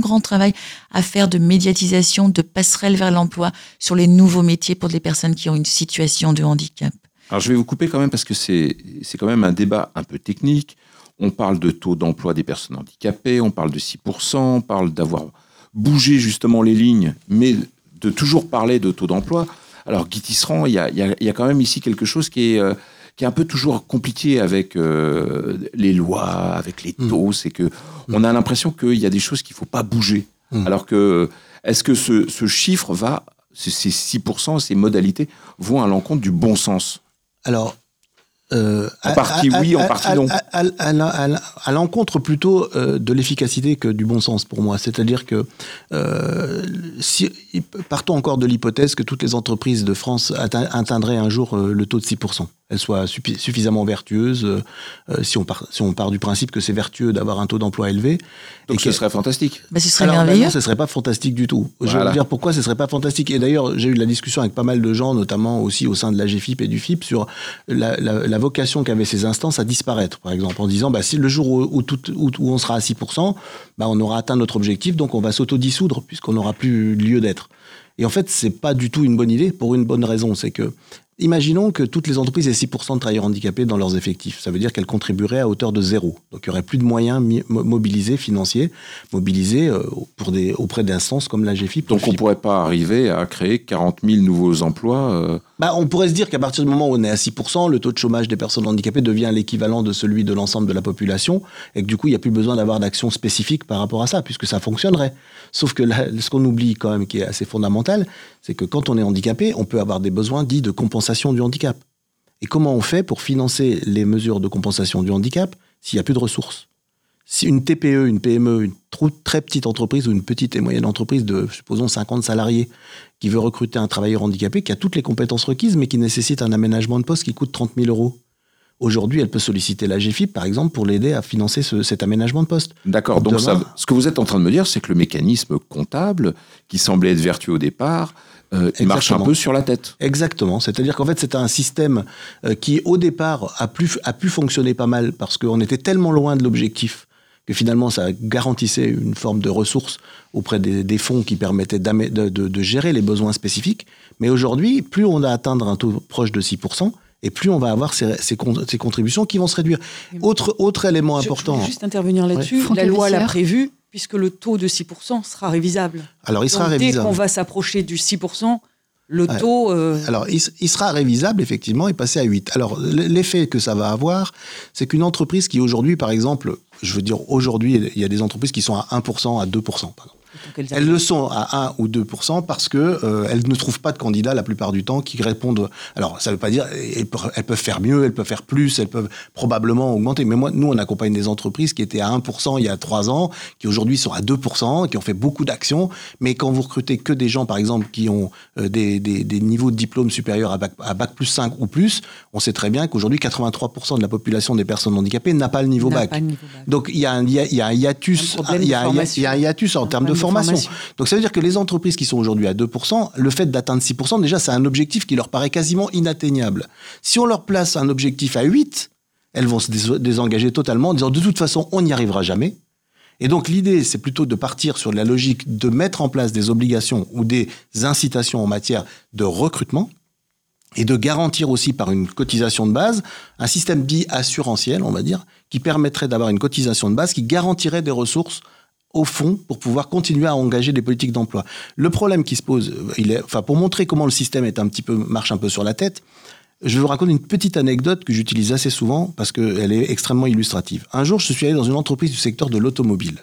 [SPEAKER 4] grand travail à faire de médiatisation, de passerelle vers l'emploi sur les nouveaux métiers pour les personnes qui ont une situation de handicap.
[SPEAKER 5] Alors je vais vous couper quand même parce que c'est quand même un débat un peu technique. On parle de taux d'emploi des personnes handicapées, on parle de 6%, on parle d'avoir bougé justement les lignes, mais de toujours parler de taux d'emploi. Alors Guy Tisserand, il y a, y a, quand même ici quelque chose qui est, euh, qui est un peu toujours compliqué avec euh, les lois, avec les mmh. taux. C'est que on a l'impression qu'il y a des choses qu'il ne faut pas bouger. Mmh. Alors que est-ce que ce, ce chiffre va, ces 6%, ces modalités vont à l'encontre du bon sens?
[SPEAKER 3] Alors,
[SPEAKER 5] euh, en partie oui, en partie non.
[SPEAKER 3] À, l'encontre plutôt euh, de l'efficacité que du bon sens pour moi. C'est-à-dire que euh, si, partons encore de l'hypothèse que toutes les entreprises de France atteindraient un jour le taux de 6% elle soit suffisamment vertueuse, euh, euh, si, on part, si on part du principe que c'est vertueux d'avoir un taux d'emploi élevé.
[SPEAKER 5] Donc ce serait fantastique.
[SPEAKER 4] Mais ce serait merveilleux.
[SPEAKER 3] Non, ce serait pas fantastique du tout. Je vais vous dire pourquoi ce serait pas fantastique? Et d'ailleurs, j'ai eu de la discussion avec pas mal de gens, notamment aussi au sein de la GFIP et du FIP, sur la, la, vocation qu'avaient ces instances à disparaître, par exemple, en disant, bah, si le jour où, on sera à 6%, bah, on aura atteint notre objectif, donc on va s'autodissoudre, puisqu'on n'aura plus lieu d'être. Et en fait, c'est pas du tout une bonne idée pour une bonne raison, c'est que Imaginons que toutes les entreprises aient 6% de travailleurs handicapés dans leurs effectifs. Ça veut dire qu'elles contribueraient à hauteur de zéro. Donc il n'y aurait plus de moyens mobilisés, financiers, mobilisés euh, pour des, auprès d'instances comme la GFIP.
[SPEAKER 5] Donc on ne pourrait pas arriver à créer 40 000 nouveaux emplois euh,
[SPEAKER 3] bah, On pourrait se dire qu'à partir du moment où on est à 6%, le taux de chômage des personnes handicapées devient l'équivalent de celui de l'ensemble de la population et que du coup il n'y a plus besoin d'avoir d'action spécifique par rapport à ça, puisque ça fonctionnerait. Sauf que ce qu'on oublie quand même, qui est assez fondamental, c'est que quand on est handicapé, on peut avoir des besoins dits de compensation du handicap. Et comment on fait pour financer les mesures de compensation du handicap s'il n'y a plus de ressources? Si une TPE, une PME, une très petite entreprise ou une petite et moyenne entreprise de, supposons, 50 salariés, qui veut recruter un travailleur handicapé qui a toutes les compétences requises, mais qui nécessite un aménagement de poste qui coûte 30 000 euros, Aujourd'hui, elle peut solliciter la GFIP, par exemple, pour l'aider à financer cet aménagement de poste.
[SPEAKER 5] D'accord. Donc, ça, ce que vous êtes en train de me dire, c'est que le mécanisme comptable, qui semblait être vertueux au départ, euh, il marche un peu sur la tête.
[SPEAKER 3] Exactement. C'est-à-dire qu'en fait, c'est un système euh, qui, au départ, a, a pu fonctionner pas mal parce qu'on était tellement loin de l'objectif que finalement, ça garantissait une forme de ressources auprès des, fonds qui permettaient de, de, gérer les besoins spécifiques. Mais aujourd'hui, plus on a atteindre un taux proche de 6%, et plus on va avoir ces, ces, contributions qui vont se réduire. Autre, autre élément important.
[SPEAKER 6] Je juste intervenir là-dessus. La loi l'a prévu, puisque le taux de 6% sera révisable.
[SPEAKER 3] Alors, il sera révisable.
[SPEAKER 6] Dès qu'on va s'approcher du 6%, le taux. Euh,
[SPEAKER 3] Alors, il, sera révisable, effectivement, et passé à 8. Alors, l'effet que ça va avoir, c'est qu'une entreprise qui, aujourd'hui, par exemple, je veux dire, aujourd'hui, il y a des entreprises qui sont à 1%, à 2%, pardon. Elles le sont à 1 ou 2% parce que euh, elles ne trouvent pas de candidats la plupart du temps qui répondent. Alors, ça ne veut pas dire elles peuvent faire mieux, elles peuvent faire plus, elles peuvent probablement augmenter. Mais moi, nous, on accompagne des entreprises qui étaient à 1% il y a 3 ans, qui aujourd'hui sont à 2% qui ont fait beaucoup d'actions. Mais quand vous recrutez que des gens, par exemple, qui ont euh, des, des, niveaux de diplôme supérieurs à bac, à bac, plus 5 ou plus, on sait très bien qu'aujourd'hui, 83% de la population des personnes handicapées n'a pas le niveau bac. Donc, il y, a un, il y a un hiatus, il y a un hiatus en termes de formation formation. Donc ça veut dire que les entreprises qui sont aujourd'hui à 2%, le fait d'atteindre 6%, déjà c'est un objectif qui leur paraît quasiment inatteignable. Si on leur place un objectif à 8, elles vont se désengager totalement en disant de toute façon on n'y arrivera jamais. Et donc l'idée, c'est plutôt de partir sur la logique de mettre en place des obligations ou des incitations en matière de recrutement et de garantir aussi par une cotisation de base un système bi-assurantiel, on va dire, qui permettrait d'avoir une cotisation de base qui garantirait des ressources au fond pour pouvoir continuer à engager des politiques d'emploi. Le problème qui se pose, il est, enfin, pour montrer comment le système est un petit peu, marche un peu sur la tête, je vous raconter une petite anecdote que j'utilise assez souvent parce qu'elle est extrêmement illustrative. Un jour, je suis allé dans une entreprise du secteur de l'automobile.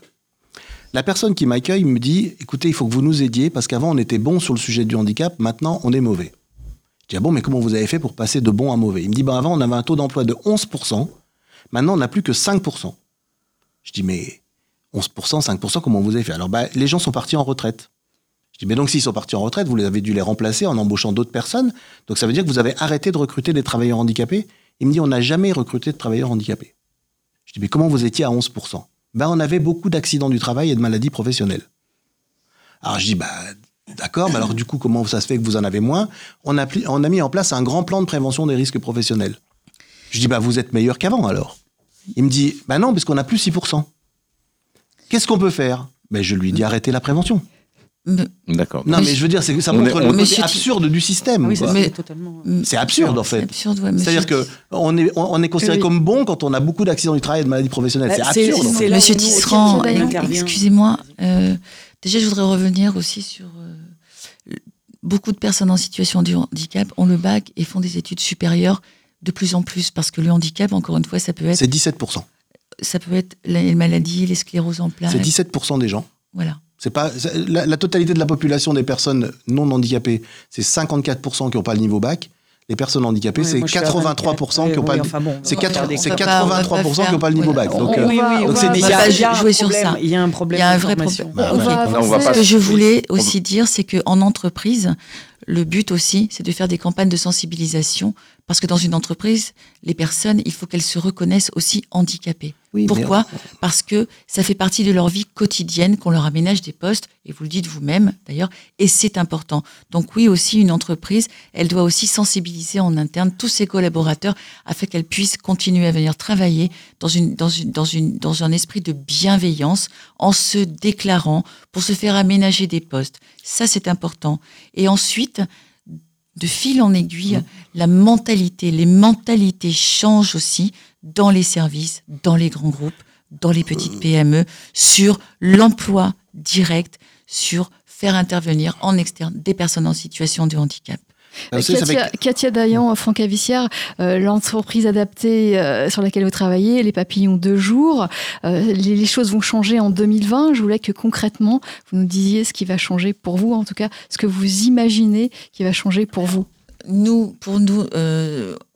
[SPEAKER 3] La personne qui m'accueille me dit Écoutez, il faut que vous nous aidiez parce qu'avant on était bon sur le sujet du handicap, maintenant on est mauvais. Je dis Ah bon, mais comment vous avez fait pour passer de bon à mauvais? Il me dit ben, Avant on avait un taux d'emploi de 11%, maintenant on n'a plus que 5%. Je dis Mais 11%, 5%, comment vous avez fait? Alors, bah, les gens sont partis en retraite. Je dis, mais donc s'ils sont partis en retraite, vous les avez dû les remplacer en embauchant d'autres personnes. Donc ça veut dire que vous avez arrêté de recruter des travailleurs handicapés. Il me dit, on n'a jamais recruté de travailleurs handicapés. Je dis, mais comment vous étiez à 11% ben, On avait beaucoup d'accidents du travail et de maladies professionnelles. Alors je dis, bah, d'accord, mais alors du coup, comment ça se fait que vous en avez moins? On a, on a mis en place un grand plan de prévention des risques professionnels. Je dis, bah, vous êtes meilleur qu'avant alors. Il me dit, bah non, parce qu'on a plus 6%. Qu'est-ce qu'on peut faire? Ben, Je lui dis arrêter la prévention.
[SPEAKER 5] D'accord.
[SPEAKER 3] Non, mais, je veux dire, ça montre le côté absurde du système. c'est absurde, en fait. C'est-à-dire que on est, on est considéré comme bon quand on a beaucoup d'accidents du travail et de maladies professionnelles. Bah, c'est absurde.
[SPEAKER 4] C'est Monsieur Tisserand, excusez-moi. Euh, déjà, je voudrais revenir aussi sur euh, beaucoup de personnes en situation de handicap ont le bac et font des études supérieures de plus en plus parce que le handicap, encore une fois, ça peut être.
[SPEAKER 3] C'est 17
[SPEAKER 4] ça peut être les maladies, les scléroses en plaques.
[SPEAKER 3] C'est 17% des gens.
[SPEAKER 4] Voilà.
[SPEAKER 3] C'est pas la, totalité de la population des personnes non handicapées, c'est 54% qui n'ont pas le niveau bac. Les personnes handicapées, c'est 83% qui n'ont pas. c'est 83% qui n'ont pas le niveau bac. Donc,
[SPEAKER 4] oui, oui, donc c'est il y a jouer sur ça.
[SPEAKER 6] Il y a un problème. Il y
[SPEAKER 4] a un vrai problème. Ce que je voulais aussi dire, c'est qu'en entreprise, le but aussi, c'est de faire des campagnes de sensibilisation parce que dans une entreprise, les personnes, il faut qu'elles se reconnaissent aussi handicapées. Pourquoi Parce que ça fait partie de leur vie quotidienne qu'on leur aménage des postes, et vous le dites vous-même d'ailleurs, et c'est important. Donc oui, aussi une entreprise, elle doit aussi sensibiliser en interne tous ses collaborateurs afin qu'elles puissent continuer à venir travailler dans, une, dans, une, dans, une, dans un esprit de bienveillance en se déclarant pour se faire aménager des postes. Ça, c'est important. Et ensuite, de fil en aiguille, mmh. la mentalité, les mentalités changent aussi dans les services, dans les grands groupes, dans les petites PME, sur l'emploi direct, sur faire intervenir en externe des personnes en situation de handicap.
[SPEAKER 2] Katia, Dayan, Franck Avissière, euh, l'entreprise adaptée euh, sur laquelle vous travaillez, les papillons de jour, euh, les, choses vont changer en 2020. Je voulais que concrètement, vous nous disiez ce qui va changer pour vous, en tout cas, ce que vous imaginez qui va changer pour vous.
[SPEAKER 4] Nous, pour nous,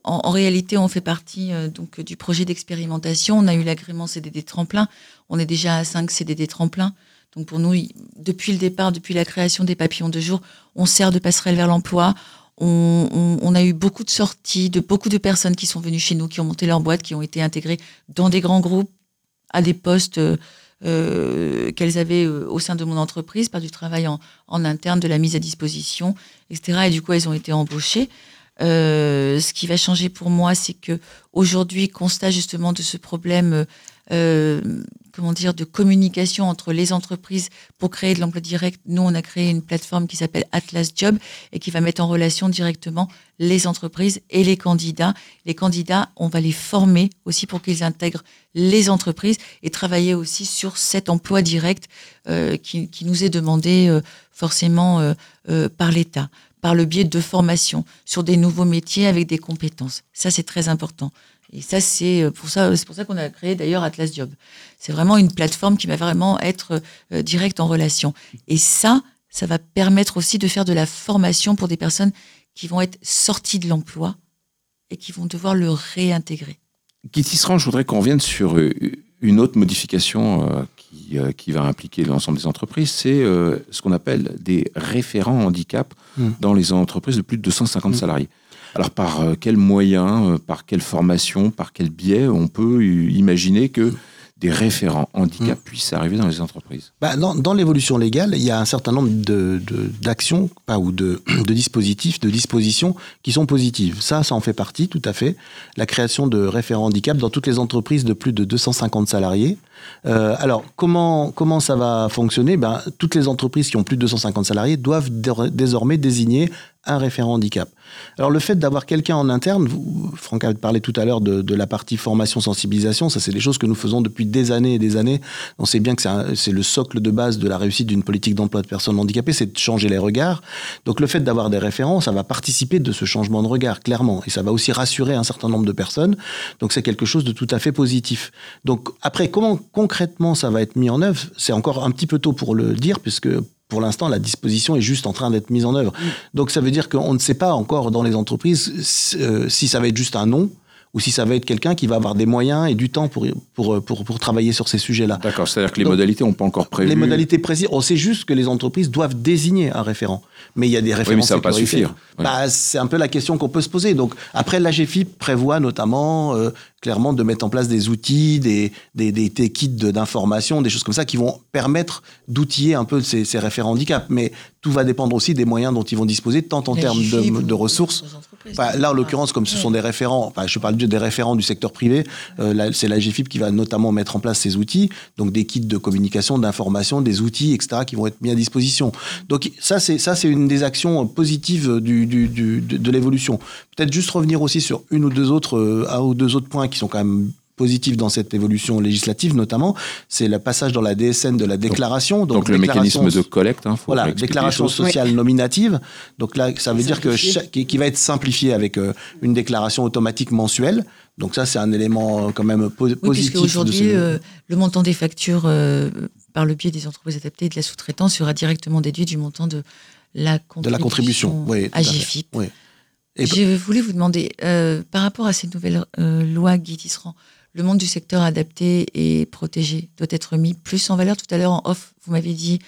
[SPEAKER 4] en, réalité, on fait partie donc du projet d'expérimentation. On a eu l'agrément CDD tremplin. On est déjà à 5 CDD tremplin. Donc pour nous, depuis le départ, depuis la création des papillons de jour, on sert de passerelle vers l'emploi on, a eu beaucoup de sorties de beaucoup de personnes qui sont venues chez nous, qui ont monté leur boîte, qui ont été intégrées dans des grands groupes, à des postes euh, qu'elles avaient euh, au sein de mon entreprise, par du travail en, interne, de la mise à disposition, etc. Et du coup, elles ont été embauchées. Euh, ce qui va changer pour moi, c'est que aujourd'hui, constat justement de ce problème euh, comment dire, de communication entre les entreprises pour créer de l'emploi direct. Nous, on a créé une plateforme qui s'appelle Atlas Job et qui va mettre en relation directement les entreprises et les candidats. Les candidats, on va les former aussi pour qu'ils intègrent les entreprises et travailler aussi sur cet emploi direct euh, qui, nous est demandé euh, forcément euh, par l'État, par le biais de formation sur des nouveaux métiers avec des compétences. Ça, c'est très important. Et ça, c'est euh, pour ça, c'est pour ça qu'on a créé d'ailleurs Atlas Job. C'est vraiment une plateforme qui va vraiment être euh, directe en relation. Et ça, ça va permettre aussi de faire de la formation pour des personnes qui vont être sorties de l'emploi et qui vont devoir le réintégrer.
[SPEAKER 5] Guy Tisserand, je voudrais qu'on revienne sur euh, une autre modification euh, qui, euh, qui va impliquer l'ensemble des entreprises, c'est ce qu'on appelle des référents handicap
[SPEAKER 3] Mm.
[SPEAKER 5] dans les entreprises de plus de 250
[SPEAKER 3] Mm.
[SPEAKER 5] salariés. Alors par euh, quels moyens, euh, par quelle formation, par quel biais on peut imaginer que des référents handicap puissent arriver dans les entreprises?
[SPEAKER 3] Bah, dans dans l'évolution légale, il y a un certain nombre de- de- d'actions pas, ou de, (clears throat) de dispositifs, de dispositions qui sont positives. Ça, ça en fait partie, tout à fait. La création de référents handicap dans toutes les entreprises de plus de 250 salariés. Euh, alors, comment, comment ça va fonctionner? Ben, Toutes les entreprises qui ont plus de 250 salariés doivent dé- désormais désigner un référent handicap. Alors, le fait d'avoir quelqu'un en interne, vous, Franck a parlé tout à l'heure de, de la partie formation, sensibilisation, ça c'est des choses que nous faisons depuis des années et des années. On sait bien que c'est le socle de base de la réussite d'une politique d'emploi de personnes handicapées, c'est de changer les regards. Donc le fait d'avoir des référents, ça va participer de ce changement de regard, clairement. Et ça va aussi rassurer un certain nombre de personnes. Donc c'est quelque chose de tout à fait positif. Donc après, comment concrètement ça va être mis en œuvre C'est encore un petit peu tôt pour le dire, puisque pour l'instant, la disposition est juste en train d'être mise en œuvre. Donc ça veut dire qu'on ne sait pas encore dans les entreprises euh, si ça va être juste un nom ou si ça va être quelqu'un qui va avoir des moyens et du temps pour, pour, pour, pour travailler sur ces sujets-là.
[SPEAKER 5] D'accord, c'est-à-dire que les
[SPEAKER 3] Donc,
[SPEAKER 5] modalités n'ont pas encore prévu.
[SPEAKER 3] Les modalités précises, on sait juste que les entreprises doivent désigner un référent. Mais il y a des
[SPEAKER 5] Oui,
[SPEAKER 3] références.
[SPEAKER 5] mais ça ne va pas suffire.
[SPEAKER 3] Bah, c'est un peu la question qu'on peut se poser. Donc, après, l'AGFIP prévoit notamment, euh, clairement, de mettre en place des outils, des, des, des, des kits d'information, des choses comme ça qui vont permettre d'outiller un peu ces, ces référents handicap. Mais tout va dépendre aussi des moyens dont ils vont disposer, tant en termes de,
[SPEAKER 4] ou
[SPEAKER 3] de ressources. Bah, là, en l'occurrence, comme ce sont des référents, enfin, je parle des référents du secteur privé, euh, c'est la GFIP qui va notamment mettre en place ces outils, donc des kits de communication, d'information, des outils, etc., qui vont être mis à disposition. Donc ça, c'est une des actions positives de, de l'évolution. Peut-être juste revenir aussi sur une ou deux autres, euh, un ou deux autres points qui sont quand même positifs dans cette évolution législative, notamment, c'est le passage dans la DSN de la déclaration.
[SPEAKER 5] Donc, le
[SPEAKER 3] déclaration-
[SPEAKER 5] mécanisme de collecte, hein, faut
[SPEAKER 3] voilà, déclaration sociale nominative. Donc là, ça veut dire que chaque- qui, qui va être simplifié avec euh, une déclaration automatique mensuelle. Donc ça, c'est un élément euh, quand même po-
[SPEAKER 4] Oui,
[SPEAKER 3] positif.
[SPEAKER 4] puisque aujourd'hui,
[SPEAKER 3] ce-
[SPEAKER 4] euh, le montant des factures euh, par le biais des entreprises adaptées et de la sous-traitance sera directement déduit du montant de la contribution,
[SPEAKER 3] de la contribution. Oui, à
[SPEAKER 4] à
[SPEAKER 3] fait.
[SPEAKER 4] GFIP.
[SPEAKER 3] Oui. Et
[SPEAKER 4] Je voulais vous demander, euh, par rapport à ces nouvelles euh, lois Guy Tisserand, le monde du secteur adapté et protégé doit être mis plus en valeur. Tout à l'heure, en off, vous m'avez dit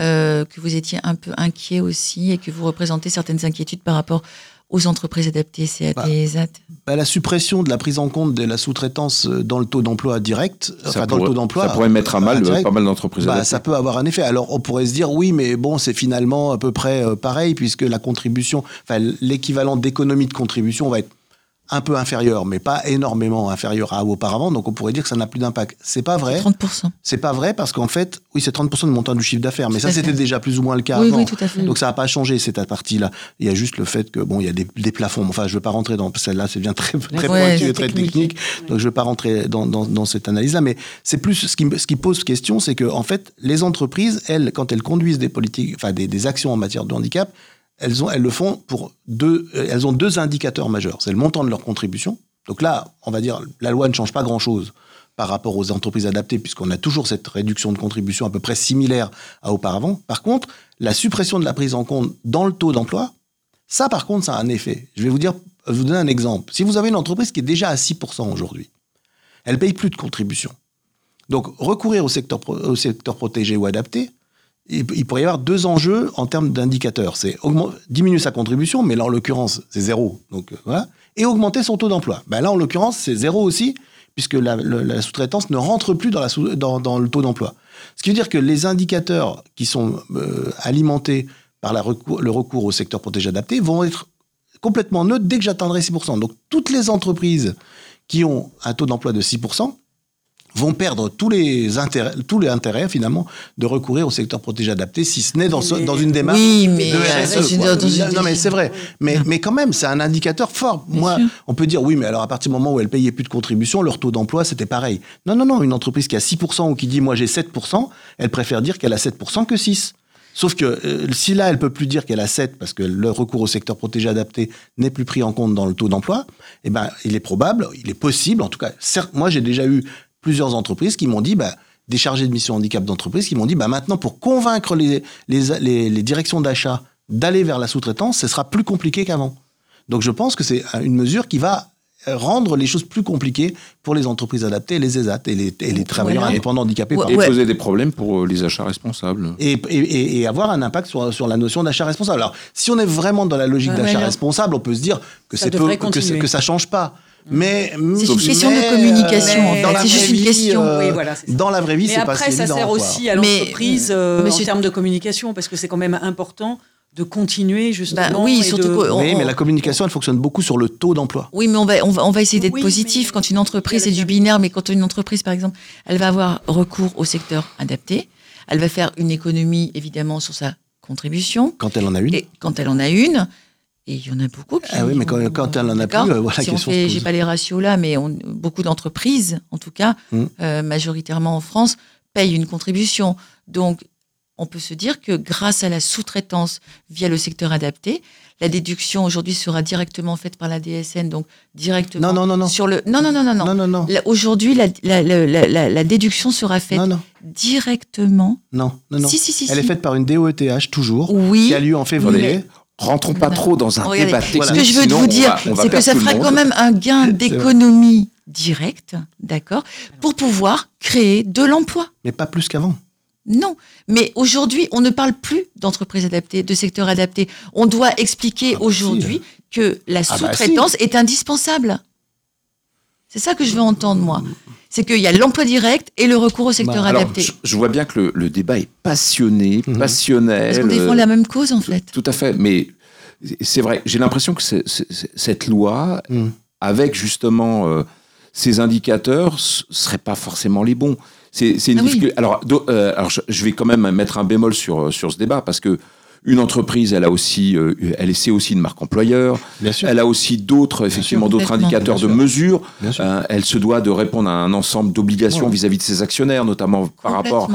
[SPEAKER 4] euh, que vous étiez un peu inquiet aussi et que vous représentez certaines inquiétudes par rapport aux entreprises adaptées, CAT
[SPEAKER 3] Bah,
[SPEAKER 4] et ESAT.
[SPEAKER 3] bah, la suppression de la prise en compte de la sous-traitance euh, dans le taux d'emploi direct,
[SPEAKER 5] Ça
[SPEAKER 3] enfin dans
[SPEAKER 5] pourrait-
[SPEAKER 3] le taux d'emploi,
[SPEAKER 5] ça pourrait mettre à mal euh, pas mal d'entreprises
[SPEAKER 3] Bah,
[SPEAKER 5] adaptées.
[SPEAKER 3] ça peut avoir un effet. Alors, on pourrait se dire, oui, mais bon, c'est finalement à peu près pareil, puisque la contribution, enfin, l'équivalent d'économie de contribution va être un peu inférieur, mais pas énormément inférieur à auparavant. Donc, on pourrait dire que ça n'a plus d'impact. C'est pas vrai.
[SPEAKER 4] 30%.
[SPEAKER 3] C'est pas vrai parce qu'en fait, oui, c'est 30% du montant du chiffre d'affaires, mais
[SPEAKER 4] Tout
[SPEAKER 3] ça, c'était déjà plus ou moins le cas
[SPEAKER 4] Oui,
[SPEAKER 3] avant.
[SPEAKER 4] oui, tout à fait.
[SPEAKER 3] Donc, ça n'a pas changé cette partie-là. Il y a juste le fait que, bon, il y a des, des plafonds. Enfin, je veux pas rentrer dans celle-là, ça devient très, très
[SPEAKER 4] Ouais,
[SPEAKER 3] pointu
[SPEAKER 4] c'est
[SPEAKER 3] et très
[SPEAKER 6] technique.
[SPEAKER 3] Donc, je veux pas rentrer dans, dans, dans cette analyse-là, mais c'est plus ce qui, ce qui pose question, c'est que, en fait, les entreprises, elles, quand elles conduisent des politiques, enfin, des, des actions en matière de handicap, elles, ont, le font pour deux, euh, elles ont deux indicateurs majeurs. C'est le montant de leur contribution. Donc là, on va dire, la loi ne change pas grand-chose par rapport aux entreprises adaptées, puisqu'on a toujours cette réduction de contribution à peu près similaire à auparavant. Par contre, la suppression de la prise en compte dans le taux d'emploi, ça, par contre, ça a un effet. Je vais vous dire, vous donner un exemple. Si vous avez une entreprise qui est déjà à 6% aujourd'hui, elle paye plus de contribution. Donc, recourir au secteur protégé ou adapté, il, pourrait y avoir deux enjeux en termes d'indicateurs. C'est diminuer sa contribution, mais là, en l'occurrence, c'est zéro. Donc, euh, voilà. Et augmenter son taux d'emploi. Ben là, en l'occurrence, c'est zéro aussi, puisque la, sous-traitance ne rentre plus dans, le taux d'emploi. Ce qui veut dire que les indicateurs qui sont euh, alimentés par le recours au secteur protégé adapté vont être complètement neutres dès que j'atteindrai 6%. Donc, toutes les entreprises qui ont un taux d'emploi de 6% vont perdre tous les intérêts, tous les intérêts finalement de recourir au secteur protégé adapté, si ce n'est dans, dans une démarche
[SPEAKER 4] Oui, mais
[SPEAKER 3] de
[SPEAKER 4] euh,
[SPEAKER 3] RSE, quoi. Non, mais c'est vrai. Mais, mais quand même, c'est un indicateur fort. Moi,
[SPEAKER 4] sûr.
[SPEAKER 3] on peut dire oui, mais alors à partir du moment où elle payait plus de contributions, leur taux d'emploi c'était pareil. Non, non, non. Une entreprise qui a 6% ou qui dit moi j'ai 7%, elle préfère dire qu'elle a 7% que 6. Sauf que euh, si là, elle peut plus dire qu'elle a 7 parce que le recours au secteur protégé adapté n'est plus pris en compte dans le taux d'emploi, eh ben, il est probable, il est possible, en tout cas, certes, moi j'ai déjà eu plusieurs entreprises qui m'ont dit, bah, des chargés de mission handicap d'entreprise qui m'ont dit, bah, maintenant pour convaincre les, les, les, les directions d'achat d'aller vers la sous-traitance, ce sera plus compliqué qu'avant. Donc je pense que c'est une mesure qui va rendre les choses plus compliquées pour les entreprises adaptées, les ESAT et les, et les travailleurs
[SPEAKER 4] Voilà.
[SPEAKER 3] indépendants handicapés.
[SPEAKER 4] Ouais.
[SPEAKER 5] Et
[SPEAKER 4] ouais.
[SPEAKER 5] poser des problèmes pour euh, les achats responsables.
[SPEAKER 3] Et, et- avoir un impact sur, sur la notion d'achat responsable. Alors, si on est vraiment dans la logique
[SPEAKER 6] Ouais,
[SPEAKER 3] d'achat responsable, on peut se dire que
[SPEAKER 6] Ça
[SPEAKER 3] peu,
[SPEAKER 6] devrait
[SPEAKER 3] que, que ça change pas. Mais
[SPEAKER 4] C'est une
[SPEAKER 3] mais,
[SPEAKER 4] question de communication,
[SPEAKER 6] en fait. C'est juste une question.
[SPEAKER 3] euh,
[SPEAKER 6] Oui, voilà, c'est ça.
[SPEAKER 3] dans la vraie vie,
[SPEAKER 6] Mais
[SPEAKER 3] c'est pas
[SPEAKER 6] après, ça
[SPEAKER 3] évident,
[SPEAKER 6] sert
[SPEAKER 3] quoi.
[SPEAKER 6] aussi à
[SPEAKER 4] Mais,
[SPEAKER 6] l'entreprise euh,
[SPEAKER 4] monsieur-
[SPEAKER 6] en termes de communication, parce que c'est quand même important de continuer justement.
[SPEAKER 4] Bah oui,
[SPEAKER 6] et
[SPEAKER 4] surtout
[SPEAKER 6] de-
[SPEAKER 3] Oui,
[SPEAKER 4] on-
[SPEAKER 3] mais la communication, elle fonctionne beaucoup sur le taux d'emploi.
[SPEAKER 4] Oui, mais on va, on va, on va essayer d'être
[SPEAKER 6] Oui,
[SPEAKER 4] positif. Quand une entreprise, c'est du binaire, mais quand une entreprise, par exemple, elle va avoir recours au secteur adapté, elle va faire une économie, évidemment, sur sa contribution.
[SPEAKER 3] Quand elle en a une.
[SPEAKER 4] Et quand elle en a une, et il y en a beaucoup qui.
[SPEAKER 3] Ah oui, mais quand- quand elle en a plus, euh, voilà,
[SPEAKER 4] si on
[SPEAKER 3] question
[SPEAKER 4] j'ai pas les ratios là, mais on- beaucoup d'entreprises, en tout cas,
[SPEAKER 3] Mm.
[SPEAKER 4] euh, majoritairement en France, payent une contribution. Donc, on peut se dire que grâce à la sous-traitance via le secteur adapté, la déduction aujourd'hui sera directement faite par la DSN, donc directement
[SPEAKER 3] Non, non, non, non.
[SPEAKER 4] sur le. Non, non, non, non, non.
[SPEAKER 3] Non, non, non.
[SPEAKER 4] Aujourd'hui, la, la, la, la- la déduction sera faite
[SPEAKER 3] Non, non,
[SPEAKER 4] directement.
[SPEAKER 3] non, non, non.
[SPEAKER 4] Si, si, si.
[SPEAKER 3] Elle est faite par une DOETH, toujours,
[SPEAKER 4] Oui.
[SPEAKER 3] qui a lieu en février.
[SPEAKER 5] Rentrons pas trop dans un
[SPEAKER 4] Regardez,
[SPEAKER 5] débat
[SPEAKER 4] Ce
[SPEAKER 5] technique.
[SPEAKER 4] que je veux
[SPEAKER 5] sinon
[SPEAKER 4] vous dire, c'est que ça fera quand même un gain d'économie directe, d'accord, pour pouvoir créer de l'emploi.
[SPEAKER 3] Mais pas plus qu'avant.
[SPEAKER 4] Non, mais aujourd'hui, on ne parle plus d'entreprise adaptée, de secteur adapté. On doit expliquer
[SPEAKER 3] Ah bah
[SPEAKER 4] aujourd'hui que la
[SPEAKER 3] Ah bah
[SPEAKER 4] sous-traitance est indispensable. C'est ça que je veux entendre, moi. C'est qu'il y a l'emploi direct et le recours au secteur
[SPEAKER 3] Bah,
[SPEAKER 5] Alors,
[SPEAKER 4] adapté.
[SPEAKER 5] je, je vois bien que le, le débat est passionné,
[SPEAKER 3] Mhm.
[SPEAKER 5] passionnel.
[SPEAKER 4] Parce qu'on défend la même cause, en fait.
[SPEAKER 5] Tout à fait, mais c'est vrai, j'ai l'impression que cette loi,
[SPEAKER 3] Mm.
[SPEAKER 5] avec justement euh, ces indicateurs, ne seraient pas forcément les bons. C'est
[SPEAKER 4] Ah oui.
[SPEAKER 5] difficulté. Alors, do- euh, alors je, je vais quand même mettre un bémol sur, sur ce débat, parce que une entreprise, elle a aussi, euh, elle essaie aussi une marque employeur,
[SPEAKER 3] Bien sûr.
[SPEAKER 5] elle a aussi d'autres, effectivement, d'autres indicateurs de
[SPEAKER 3] Bien
[SPEAKER 5] mesure.
[SPEAKER 3] Bien sûr.
[SPEAKER 5] Euh, elle se doit de répondre à un ensemble d'obligations
[SPEAKER 3] Ouais.
[SPEAKER 5] vis-à-vis de ses actionnaires, notamment par rapport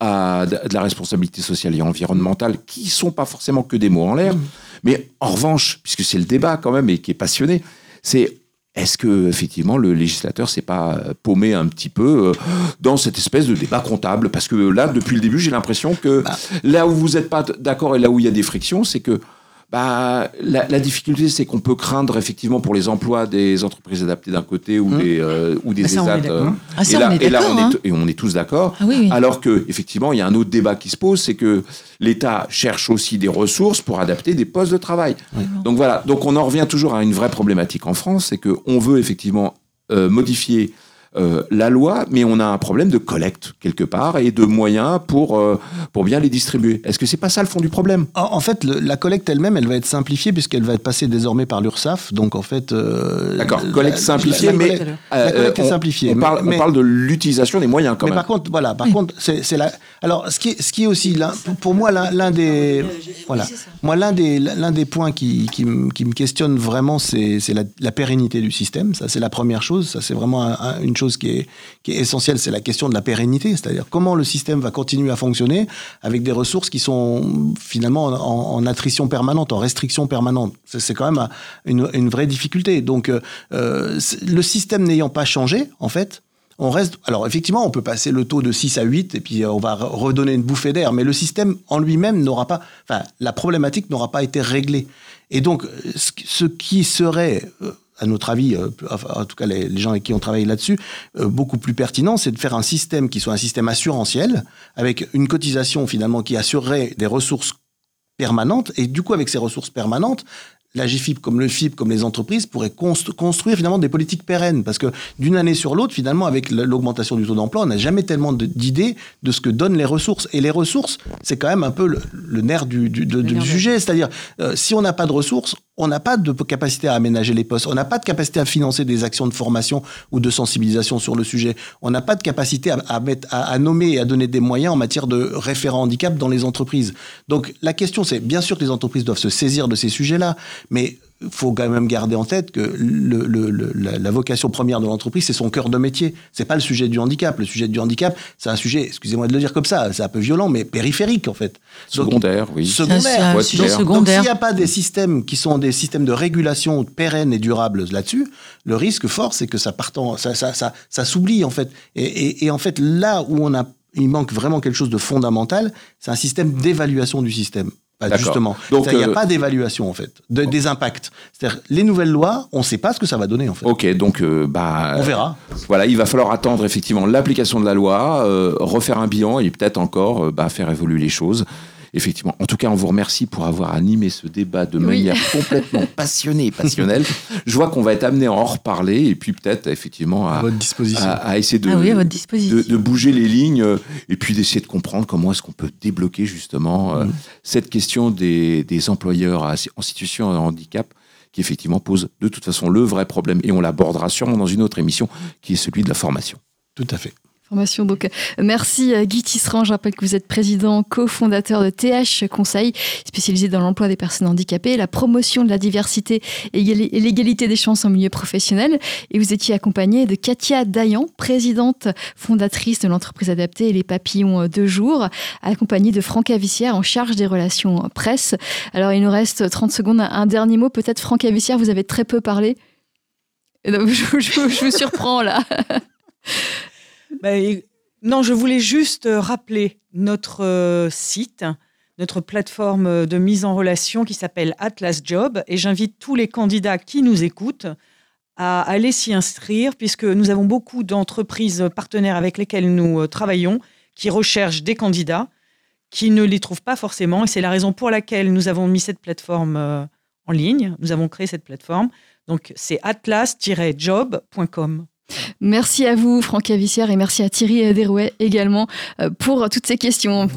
[SPEAKER 5] à de de la responsabilité sociale et environnementale, qui sont pas forcément que des mots en l'air. Mais en revanche, puisque c'est le débat quand même et qui est passionné, c'est est-ce que effectivement le législateur s'est pas euh, paumé un petit peu euh, dans cette espèce de débat comptable? Parce que là, depuis le début, j'ai l'impression que
[SPEAKER 3] Bah.
[SPEAKER 5] là où vous n'êtes pas d'accord et là où il y a des frictions, c'est que bah, la, la difficulté, c'est qu'on peut craindre effectivement pour les emplois des entreprises adaptées d'un côté ou
[SPEAKER 3] Mmh.
[SPEAKER 5] des euh, ou des
[SPEAKER 6] ça, on est
[SPEAKER 5] ESAT,
[SPEAKER 6] d'accord.
[SPEAKER 5] euh,
[SPEAKER 4] Ah,
[SPEAKER 5] et là,
[SPEAKER 4] on est
[SPEAKER 5] et là, on
[SPEAKER 4] hein.
[SPEAKER 5] est, et on est tous d'accord.
[SPEAKER 4] Ah oui, oui.
[SPEAKER 5] Alors que effectivement, il y a un autre débat qui se pose, c'est que l'État cherche aussi des ressources pour adapter des postes de travail. Donc voilà. Donc on en revient toujours à une vraie problématique en France, c'est que on veut effectivement euh, modifier euh, la loi, mais on a un problème de collecte quelque part et de moyens pour euh, pour bien les distribuer. Est-ce que c'est pas ça le fond du problème?
[SPEAKER 3] En, en fait, le- la collecte elle-même, elle va être simplifiée puisqu'elle va être passée désormais par l'URSSAF. Donc en fait, euh,
[SPEAKER 5] D'accord. Collecte
[SPEAKER 3] la-
[SPEAKER 5] simplifiée,
[SPEAKER 3] la
[SPEAKER 5] mais
[SPEAKER 3] collecte-
[SPEAKER 5] euh,
[SPEAKER 3] la collecte est
[SPEAKER 5] on-
[SPEAKER 3] simplifiée.
[SPEAKER 5] On
[SPEAKER 3] mais-
[SPEAKER 5] parle, on
[SPEAKER 3] mais-
[SPEAKER 5] parle de l'utilisation des moyens quand
[SPEAKER 3] mais
[SPEAKER 5] même.
[SPEAKER 3] par contre, voilà, par contre, c'est c'est la. Alors, ce qui est, ce qui est aussi pour, pour moi l'un l'un des voilà,
[SPEAKER 4] c'est ça.
[SPEAKER 3] moi l'un des l'un des points qui, qui, me- qui me questionne vraiment, c'est c'est la, la pérennité du système. Ça, c'est la première chose. Ça, c'est vraiment un- un- une chose qui est qui essentielle. C'est la question de la pérennité, c'est-à-dire comment le système va continuer à fonctionner avec des ressources qui sont finalement en, attrition permanente, en restriction permanente. C'est quand même un- une, vraie difficulté. Donc, euh, euh, le système n'ayant pas changé, en fait, on reste. Alors, effectivement, on peut passer le taux de 6 à 8 et puis euh, on va re- redonner une bouffée d'air, mais le système en lui-même n'aura pas. Enfin, la problématique n'aura pas été réglée. Et donc, ce qui serait. À notre avis, euh, en tout cas les, les gens avec qui on travaille là-dessus, euh, beaucoup plus pertinent, c'est de faire un système qui soit un système assurantiel, avec une cotisation finalement qui assurerait des ressources permanentes, et du coup avec ces ressources permanentes, la GFIP comme le FIP comme les entreprises pourraient const- construire finalement des politiques pérennes. Parce que d'une année sur l'autre finalement avec l'augmentation du taux d'emploi on n'a jamais tellement d'idées de ce que donnent les ressources. Et les ressources c'est quand même un peu le, le nerf du, du- de-
[SPEAKER 6] Le
[SPEAKER 3] du
[SPEAKER 6] nerf de-
[SPEAKER 3] sujet. c'est-à-dire euh, si on n'a pas de ressources on n'a pas de capacité à aménager les postes, on n'a pas de capacité à financer des actions de formation ou de sensibilisation sur le sujet, on n'a pas de capacité à, mettre, à, nommer et à donner des moyens en matière de référent handicap dans les entreprises. Donc la question, c'est bien sûr que les entreprises doivent se saisir de ces sujets-là, mais faut quand même garder en tête que le, le, la, vocation première de l'entreprise, c'est son cœur de métier. C'est pas le sujet du handicap. Le sujet du handicap, c'est un sujet, excusez-moi de le dire comme ça, c'est un peu violent, mais périphérique en fait.
[SPEAKER 5] Secondaire, oui.
[SPEAKER 3] Secondaire.
[SPEAKER 4] Un sujet secondaire.
[SPEAKER 3] S'il n'y a pas des systèmes qui sont des systèmes de régulation pérennes et durables là-dessus, le risque fort, c'est que ça partant, ça, ça, ça, ça s'oublie en fait. Et, et, et en fait, là où on a il manque vraiment quelque chose de fondamental, c'est un système d'évaluation du système. Bah, justement. Donc, il n'y a euh, pas d'évaluation, en fait, des impacts. C'est-à-dire, les nouvelles lois, on ne sait pas ce que ça va donner, en fait.
[SPEAKER 5] Ok, donc, euh, bah.
[SPEAKER 3] On verra.
[SPEAKER 5] Voilà, il va falloir attendre, effectivement, l'application de la loi, euh, refaire un bilan et peut-être encore bah, faire évoluer les choses effectivement. En tout cas, on vous remercie pour avoir animé ce débat de manière complètement (laughs) passionnée et passionnelle. Je vois qu'on va être amené à en reparler et puis peut-être effectivement à,
[SPEAKER 3] votre disposition.
[SPEAKER 5] à, essayer de,
[SPEAKER 4] ah
[SPEAKER 5] de, bouger les lignes euh, et puis d'essayer de comprendre comment est-ce qu'on peut débloquer justement euh, mm. cette question des, des employeurs en situation de handicap qui effectivement pose de toute façon le vrai problème et on l'abordera sûrement dans une autre émission qui est celui de la formation.
[SPEAKER 3] Tout à fait.
[SPEAKER 2] Donc, merci Guy Tisserand. Je rappelle que vous êtes président cofondateur de TH Conseil, spécialisé dans l'emploi des personnes handicapées, la promotion de la diversité et l'égalité des chances en milieu professionnel. Et vous étiez accompagné de Katia Dayan, présidente fondatrice de l'entreprise adaptée et les papillons de jour, accompagnée de Franck Avissière en charge des relations presse. Alors, il nous reste 30 secondes. Un dernier mot, peut-être Franck Avissière, vous avez très peu parlé. (laughs) Je vous surprends là.
[SPEAKER 6] Ben, non, je voulais juste euh, rappeler notre euh, site, notre plateforme de mise en relation qui s'appelle Atlas Job. Et j'invite tous les candidats qui nous écoutent à aller s'y inscrire, puisque nous avons beaucoup d'entreprises partenaires avec lesquelles nous euh, travaillons qui recherchent des candidats, qui ne les trouvent pas forcément. Et c'est la raison pour laquelle nous avons mis cette plateforme en ligne. Nous avons créé cette plateforme. Donc, c'est atlas-job.com.
[SPEAKER 2] Merci à vous, Franck Avissière, et merci à Thierry Derouet également euh, pour toutes ces questions.